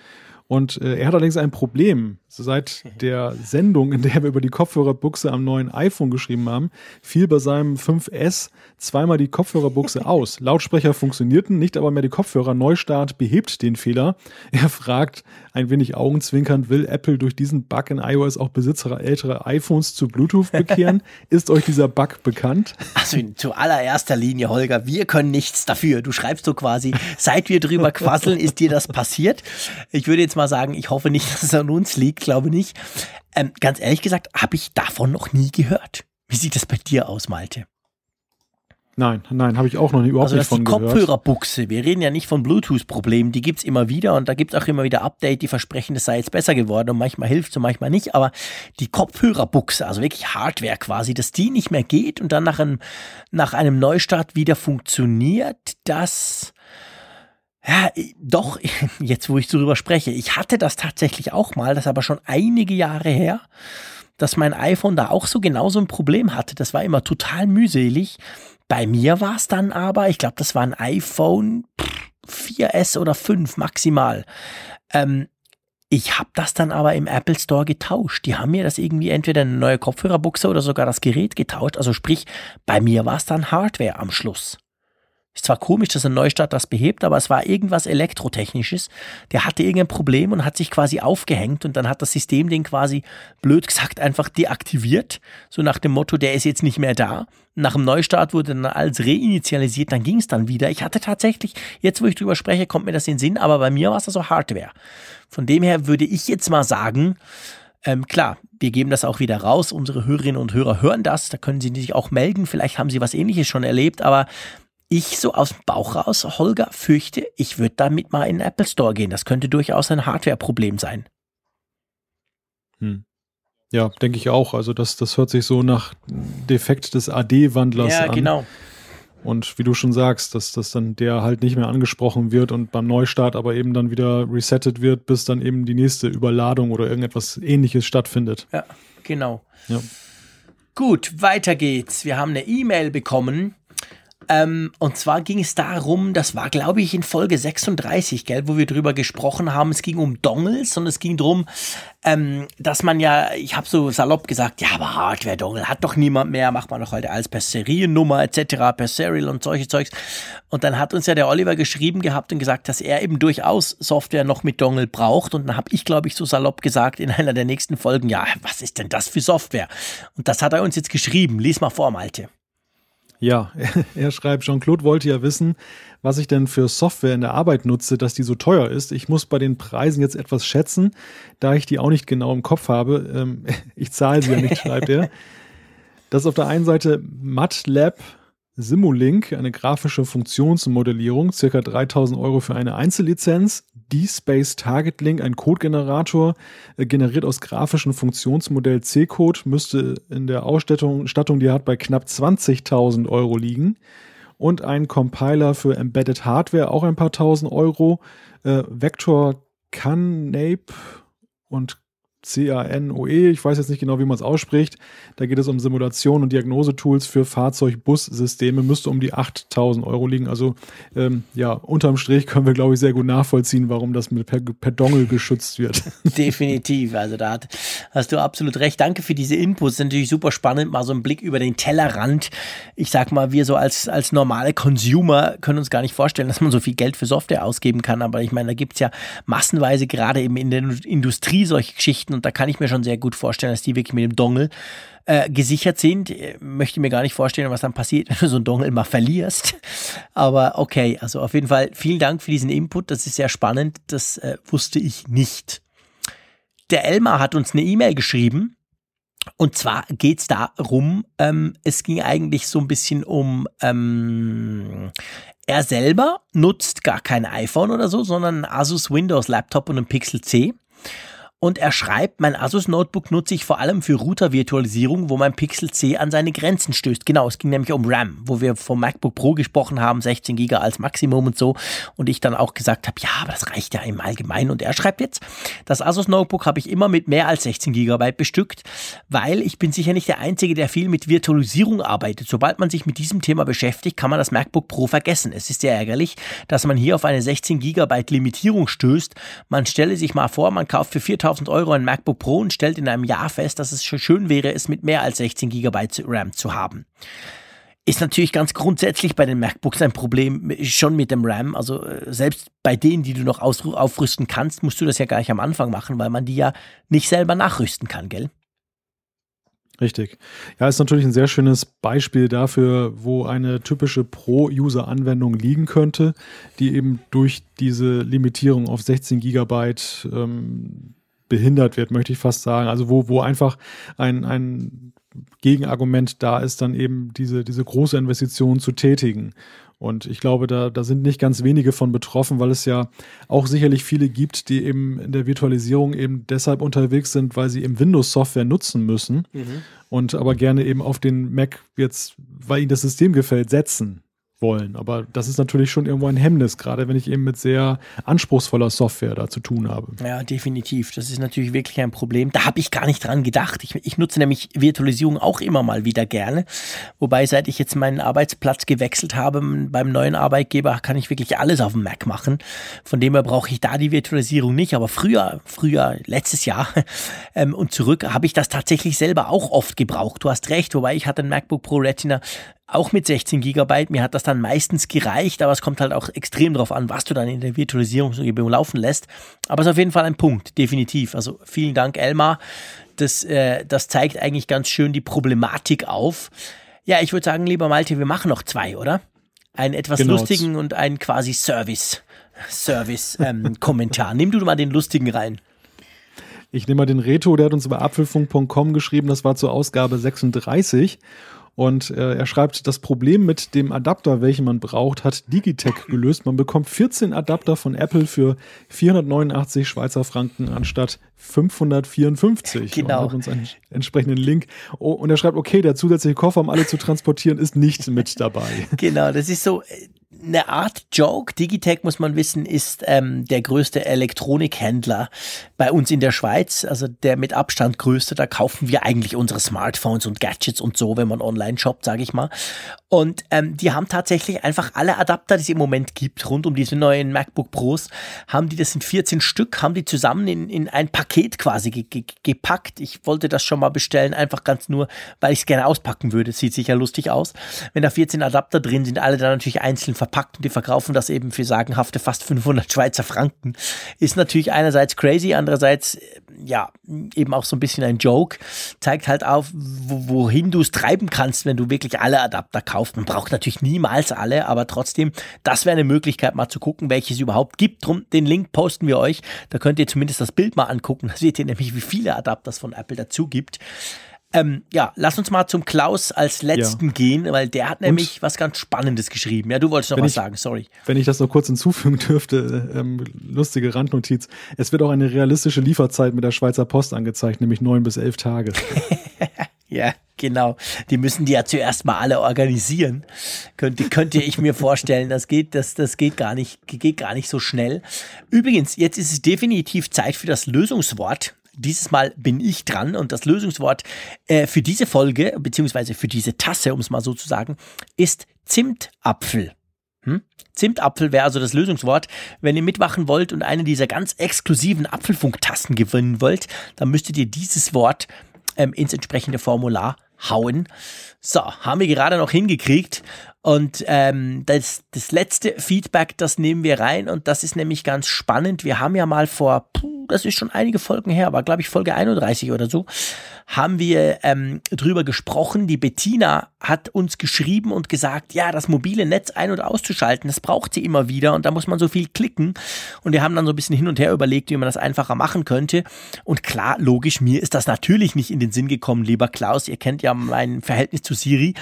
Und äh, er hat allerdings ein Problem. Seit der Sendung, in der wir über die Kopfhörerbuchse am neuen iPhone geschrieben haben, fiel bei seinem 5S zweimal die Kopfhörerbuchse aus. Lautsprecher funktionierten, nicht aber mehr die Kopfhörer. Neustart behebt den Fehler. Er fragt, ein wenig augenzwinkernd, will Apple durch diesen Bug in iOS auch Besitzer älterer iPhones zu Bluetooth bekehren? Ist euch dieser Bug bekannt? Also in zuallererster Linie, Holger, wir können nichts dafür. Du schreibst so quasi, seit wir drüber quasseln, ist dir das passiert. Ich würde jetzt mal sagen, ich hoffe nicht, dass es an uns liegt, glaube nicht. Ähm, ganz ehrlich gesagt, habe ich davon noch nie gehört. Wie sieht das bei dir aus, Malte? Nein, nein, habe ich auch noch nie überhaupt also, nicht von gehört. Die Kopfhörerbuchse, wir reden ja nicht von Bluetooth-Problemen, die gibt es immer wieder und da gibt es auch immer wieder Update, die versprechen, es sei jetzt besser geworden und manchmal hilft es und manchmal nicht, aber die Kopfhörerbuchse, also wirklich Hardware quasi, dass die nicht mehr geht und dann nach einem, nach einem Neustart wieder funktioniert, das... Ja, doch, jetzt wo ich darüber spreche, ich hatte das tatsächlich auch mal, das aber schon einige Jahre her dass mein iPhone da auch so genauso ein Problem hatte. Das war immer total mühselig. Bei mir war es dann aber, ich glaube, das war ein iPhone 4S oder 5 maximal. Ähm, ich habe das dann aber im Apple Store getauscht. Die haben mir das irgendwie entweder eine neue Kopfhörerbuchse oder sogar das Gerät getauscht. Also sprich, bei mir war es dann Hardware am Schluss. Ist zwar komisch, dass ein Neustart das behebt, aber es war irgendwas Elektrotechnisches. Der hatte irgendein Problem und hat sich quasi aufgehängt und dann hat das System den quasi, blöd gesagt, einfach deaktiviert. So nach dem Motto, der ist jetzt nicht mehr da. Nach dem Neustart wurde dann alles reinitialisiert, dann ging es dann wieder. Ich hatte tatsächlich, jetzt wo ich drüber spreche, kommt mir das in den Sinn, aber bei mir war es also Hardware. Von dem her würde ich jetzt mal sagen, ähm, klar, wir geben das auch wieder raus. Unsere Hörerinnen und Hörer hören das. Da können sie sich auch melden. Vielleicht haben sie was ähnliches schon erlebt. Aber ich so aus dem Bauch raus, Holger, fürchte, ich würde damit mal in den Apple Store gehen. Das könnte durchaus ein Hardware-Problem sein. Hm. Ja, denke ich auch. Also das, das hört sich so nach Defekt des AD-Wandlers ja, an. Ja, genau. Und wie du schon sagst, dass, dass dann der halt nicht mehr angesprochen wird und beim Neustart aber eben dann wieder resettet wird, bis dann eben die nächste Überladung oder irgendetwas ähnliches stattfindet. Ja, genau. Ja. Gut, weiter geht's. Wir haben eine E-Mail bekommen ähm, und zwar ging es darum, das war glaube ich in Folge 36, gell, wo wir drüber gesprochen haben. Es ging um Dongles und es ging darum, ähm, dass man ja, ich habe so salopp gesagt, ja, aber Hardware-Dongle hat doch niemand mehr, macht man doch heute als per Seriennummer etc., per Serial und solche Zeugs. Und dann hat uns ja der Oliver geschrieben gehabt und gesagt, dass er eben durchaus Software noch mit Dongle braucht. Und dann habe ich, glaube ich, so salopp gesagt in einer der nächsten Folgen, ja, was ist denn das für Software? Und das hat er uns jetzt geschrieben. Lies mal vor, Malte. Ja, er schreibt, Jean-Claude wollte ja wissen, was ich denn für Software in der Arbeit nutze, dass die so teuer ist. Ich muss bei den Preisen jetzt etwas schätzen, da ich die auch nicht genau im Kopf habe. Ähm, ich zahle sie ja nicht, schreibt er. Das ist auf der einen Seite MATLAB Simulink, eine grafische Funktionsmodellierung, circa 3000 Euro für eine Einzellizenz. D-Space Target Link, ein Codegenerator, äh, generiert aus grafischen Funktionsmodell C-Code, müsste in der Ausstattung, Stattung, die er hat, bei knapp 20.000 Euro liegen. und ein Compiler für Embedded Hardware, auch ein paar tausend Euro. Äh, Vector Canape und C-A-N-O-E, ich weiß jetzt nicht genau, wie man es ausspricht. Da geht es um Simulation und Diagnosetools für Fahrzeugbussysteme, müsste um die 8000 Euro liegen. Also ähm, ja, unterm Strich können wir, glaube ich, sehr gut nachvollziehen, warum das mit per, per Dongle geschützt wird. Definitiv, also da hat, hast du absolut recht. Danke für diese Inputs, natürlich super spannend, mal so einen Blick über den Tellerrand. Ich sag mal, wir so als, als normale Consumer können uns gar nicht vorstellen, dass man so viel Geld für Software ausgeben kann, aber ich meine, da gibt es ja massenweise gerade eben in der Industrie solche Geschichten und da kann ich mir schon sehr gut vorstellen, dass die wirklich mit dem Dongle äh, gesichert sind. Ich möchte mir gar nicht vorstellen, was dann passiert, wenn du so einen Dongle mal verlierst. Aber okay, also auf jeden Fall vielen Dank für diesen Input. Das ist sehr spannend. Das äh, wusste ich nicht. Der Elmar hat uns eine E-Mail geschrieben. Und zwar geht es darum, ähm, es ging eigentlich so ein bisschen um, ähm, er selber nutzt gar kein iPhone oder so, sondern einen Asus Windows Laptop und einen Pixel C. Und er schreibt, mein Asus Notebook nutze ich vor allem für Router-Virtualisierung, wo mein Pixel C an seine Grenzen stößt. Genau, es ging nämlich um RAM, wo wir vom MacBook Pro gesprochen haben, 16 GB als Maximum und so. Und ich dann auch gesagt habe, ja, aber das reicht ja im Allgemeinen. Und er schreibt jetzt, das Asus Notebook habe ich immer mit mehr als 16 GB bestückt, weil ich bin sicher nicht der Einzige, der viel mit Virtualisierung arbeitet. Sobald man sich mit diesem Thema beschäftigt, kann man das MacBook Pro vergessen. Es ist sehr ärgerlich, dass man hier auf eine 16 GB Limitierung stößt. Man stelle sich mal vor, man kauft für 4000 4000 Euro ein MacBook Pro und stellt in einem Jahr fest, dass es schon schön wäre, es mit mehr als 16 GB RAM zu haben. Ist natürlich ganz grundsätzlich bei den MacBooks ein Problem schon mit dem RAM. Also äh, selbst bei denen, die du noch aufrüsten kannst, musst du das ja gleich am Anfang machen, weil man die ja nicht selber nachrüsten kann, gell? Richtig. Ja, ist natürlich ein sehr schönes Beispiel dafür, wo eine typische Pro-User-Anwendung liegen könnte, die eben durch diese Limitierung auf 16 Gigabyte ähm, behindert wird, möchte ich fast sagen. Also wo, wo einfach ein, ein Gegenargument da ist, dann eben diese, diese große Investition zu tätigen. Und ich glaube, da, da sind nicht ganz wenige von betroffen, weil es ja auch sicherlich viele gibt, die eben in der Virtualisierung eben deshalb unterwegs sind, weil sie eben Windows-Software nutzen müssen mhm. und aber gerne eben auf den Mac jetzt, weil ihnen das System gefällt, setzen wollen. Aber das ist natürlich schon irgendwo ein Hemmnis, gerade wenn ich eben mit sehr anspruchsvoller Software da zu tun habe. Ja, definitiv. Das ist natürlich wirklich ein Problem. Da habe ich gar nicht dran gedacht. Ich, ich, nutze nämlich Virtualisierung auch immer mal wieder gerne. Wobei, seit ich jetzt meinen Arbeitsplatz gewechselt habe beim neuen Arbeitgeber, kann ich wirklich alles auf dem Mac machen. Von dem her brauche ich da die Virtualisierung nicht. Aber früher, früher, letztes Jahr ähm, und zurück habe ich das tatsächlich selber auch oft gebraucht. Du hast recht, wobei ich hatte ein MacBook Pro Retina auch mit 16 Gigabyte. Mir hat das dann meistens gereicht, aber es kommt halt auch extrem drauf an, was du dann in der Virtualisierungsumgebung laufen lässt. Aber es ist auf jeden Fall ein Punkt, definitiv. Also vielen Dank, Elmar. Das, äh, das zeigt eigentlich ganz schön die Problematik auf. Ja, ich würde sagen, lieber Malte, wir machen noch zwei, oder? Einen etwas genau. lustigen und einen quasi Service. Service-Kommentar. Ähm, Nimm du mal den lustigen rein. Ich nehme mal den Reto, der hat uns über apfelfunk.com geschrieben, das war zur Ausgabe 36. Und äh, er schreibt, das Problem mit dem Adapter, welchen man braucht, hat Digitech gelöst. Man bekommt 14 Adapter von Apple für 489 Schweizer Franken anstatt 554. Genau. Und hat uns einen entsprechenden Link. Oh, und er schreibt, okay, der zusätzliche Koffer, um alle zu transportieren, ist nicht mit dabei. Genau, das ist so, äh, eine Art Joke. Digitech, muss man wissen, ist ähm, der größte Elektronikhändler bei uns in der Schweiz, also der mit Abstand größte. Da kaufen wir eigentlich unsere Smartphones und Gadgets und so, wenn man online shoppt, sage ich mal. Und ähm, die haben tatsächlich einfach alle Adapter, die es im Moment gibt, rund um diese neuen MacBook Pros, haben die, das sind 14 Stück, haben die zusammen in, in ein Paket quasi ge ge gepackt. Ich wollte das schon mal bestellen, einfach ganz nur, weil ich es gerne auspacken würde. Sieht sicher lustig aus. Wenn da 14 Adapter drin sind, alle dann natürlich einzeln verpackt und die verkaufen das eben für sagenhafte fast 500 Schweizer Franken. Ist natürlich einerseits crazy, andererseits ja eben auch so ein bisschen ein Joke. Zeigt halt auf, wohin du es treiben kannst, wenn du wirklich alle Adapter kaufst. Man braucht natürlich niemals alle, aber trotzdem, das wäre eine Möglichkeit, mal zu gucken, welche es überhaupt gibt. Drum, den Link posten wir euch. Da könnt ihr zumindest das Bild mal angucken. Da seht ihr nämlich, wie viele Adapters von Apple dazu gibt. Ähm, ja, lass uns mal zum Klaus als letzten ja. gehen, weil der hat nämlich Und was ganz Spannendes geschrieben. Ja, du wolltest noch was ich, sagen, sorry. Wenn ich das noch kurz hinzufügen dürfte, ähm, lustige Randnotiz. Es wird auch eine realistische Lieferzeit mit der Schweizer Post angezeigt, nämlich neun bis elf Tage. Ja, genau. Die müssen die ja zuerst mal alle organisieren. Könnte, könnte ich mir vorstellen. Das geht, das, das geht gar nicht, geht gar nicht so schnell. Übrigens, jetzt ist es definitiv Zeit für das Lösungswort. Dieses Mal bin ich dran und das Lösungswort äh, für diese Folge, beziehungsweise für diese Tasse, um es mal so zu sagen, ist Zimtapfel. Hm? Zimtapfel wäre also das Lösungswort. Wenn ihr mitmachen wollt und eine dieser ganz exklusiven Apfelfunktassen gewinnen wollt, dann müsstet ihr dieses Wort ähm, ins entsprechende Formular hauen. So, haben wir gerade noch hingekriegt. Und ähm, das, das letzte Feedback, das nehmen wir rein. Und das ist nämlich ganz spannend. Wir haben ja mal vor, puh, das ist schon einige Folgen her, aber glaube ich Folge 31 oder so, haben wir ähm, drüber gesprochen. Die Bettina hat uns geschrieben und gesagt, ja, das mobile Netz ein- und auszuschalten, das braucht sie immer wieder und da muss man so viel klicken. Und wir haben dann so ein bisschen hin und her überlegt, wie man das einfacher machen könnte. Und klar, logisch, mir ist das natürlich nicht in den Sinn gekommen, lieber Klaus. Ihr kennt ja mein Verhältnis zu Siri.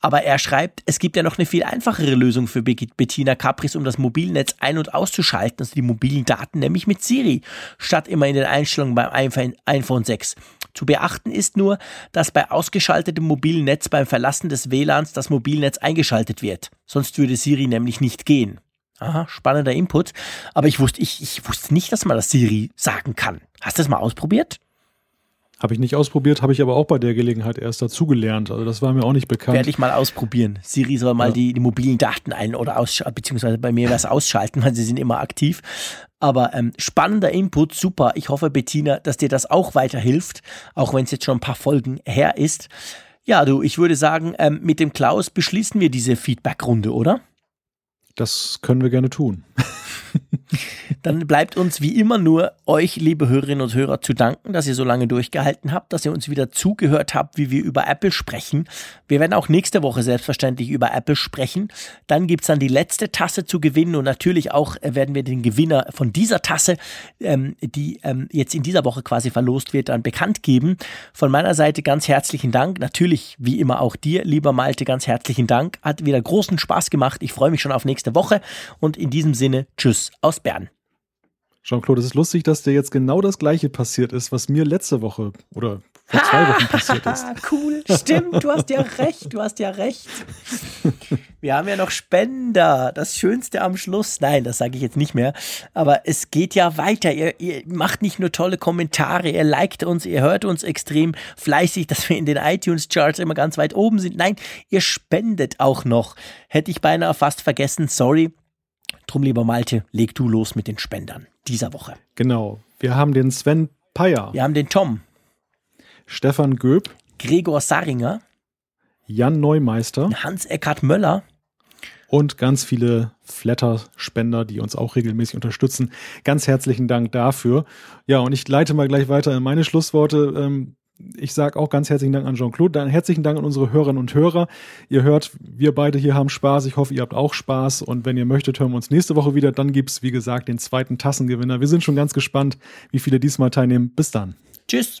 Aber er schreibt, es gibt ja noch eine viel einfachere Lösung für Bettina Capris, um das Mobilnetz ein- und auszuschalten, also die mobilen Daten, nämlich mit Siri, statt immer in den Einstellungen beim iPhone 6. Zu beachten ist nur, dass bei ausgeschaltetem mobilen Netz beim Verlassen des WLANs das Mobilnetz eingeschaltet wird. Sonst würde Siri nämlich nicht gehen. Aha, spannender Input. Aber ich wusste, ich, ich wusste nicht, dass man das Siri sagen kann. Hast du das mal ausprobiert? Habe ich nicht ausprobiert, habe ich aber auch bei der Gelegenheit erst dazugelernt. Also das war mir auch nicht bekannt. Werde ich mal ausprobieren. Siri soll mal ja. die, die, mobilen Daten ein- oder ausschalten, beziehungsweise bei mir was ausschalten, weil sie sind immer aktiv. Aber ähm, spannender Input, super. Ich hoffe, Bettina, dass dir das auch weiterhilft, auch wenn es jetzt schon ein paar Folgen her ist. Ja, du, ich würde sagen, ähm, mit dem Klaus beschließen wir diese Feedback-Runde, oder? Das können wir gerne tun. Dann bleibt uns wie immer nur euch, liebe Hörerinnen und Hörer, zu danken, dass ihr so lange durchgehalten habt, dass ihr uns wieder zugehört habt, wie wir über Apple sprechen. Wir werden auch nächste Woche selbstverständlich über Apple sprechen. Dann gibt's dann die letzte Tasse zu gewinnen und natürlich auch äh, werden wir den Gewinner von dieser Tasse, ähm, die ähm, jetzt in dieser Woche quasi verlost wird, dann bekannt geben. Von meiner Seite ganz herzlichen Dank. Natürlich, wie immer auch dir, lieber Malte, ganz herzlichen Dank. Hat wieder großen Spaß gemacht. Ich freue mich schon auf nächste Woche und in diesem Sinne, tschüss aus Bern. Jean-Claude, es ist lustig, dass dir jetzt genau das gleiche passiert ist, was mir letzte Woche oder vor zwei Wochen passiert ist. Cool, stimmt, du hast ja recht, du hast ja recht. Wir haben ja noch Spender, das Schönste am Schluss. Nein, das sage ich jetzt nicht mehr. Aber es geht ja weiter. Ihr, ihr macht nicht nur tolle Kommentare, ihr liked uns, ihr hört uns extrem fleißig, dass wir in den iTunes-Charts immer ganz weit oben sind. Nein, ihr spendet auch noch. Hätte ich beinahe fast vergessen, sorry. Drum, lieber Malte, leg du los mit den Spendern dieser Woche. Genau. Wir haben den Sven Peyer. Wir haben den Tom. Stefan Göb. Gregor Saringer. Jan Neumeister. Hans-Eckhard Möller. Und ganz viele Flatter-Spender, die uns auch regelmäßig unterstützen. Ganz herzlichen Dank dafür. Ja, und ich leite mal gleich weiter in meine Schlussworte. Ähm, ich sage auch ganz herzlichen Dank an Jean-Claude. Herzlichen Dank an unsere Hörerinnen und Hörer. Ihr hört, wir beide hier haben Spaß. Ich hoffe, ihr habt auch Spaß. Und wenn ihr möchtet, hören wir uns nächste Woche wieder. Dann gibt's wie gesagt, den zweiten Tassengewinner. Wir sind schon ganz gespannt, wie viele diesmal teilnehmen. Bis dann. Tschüss.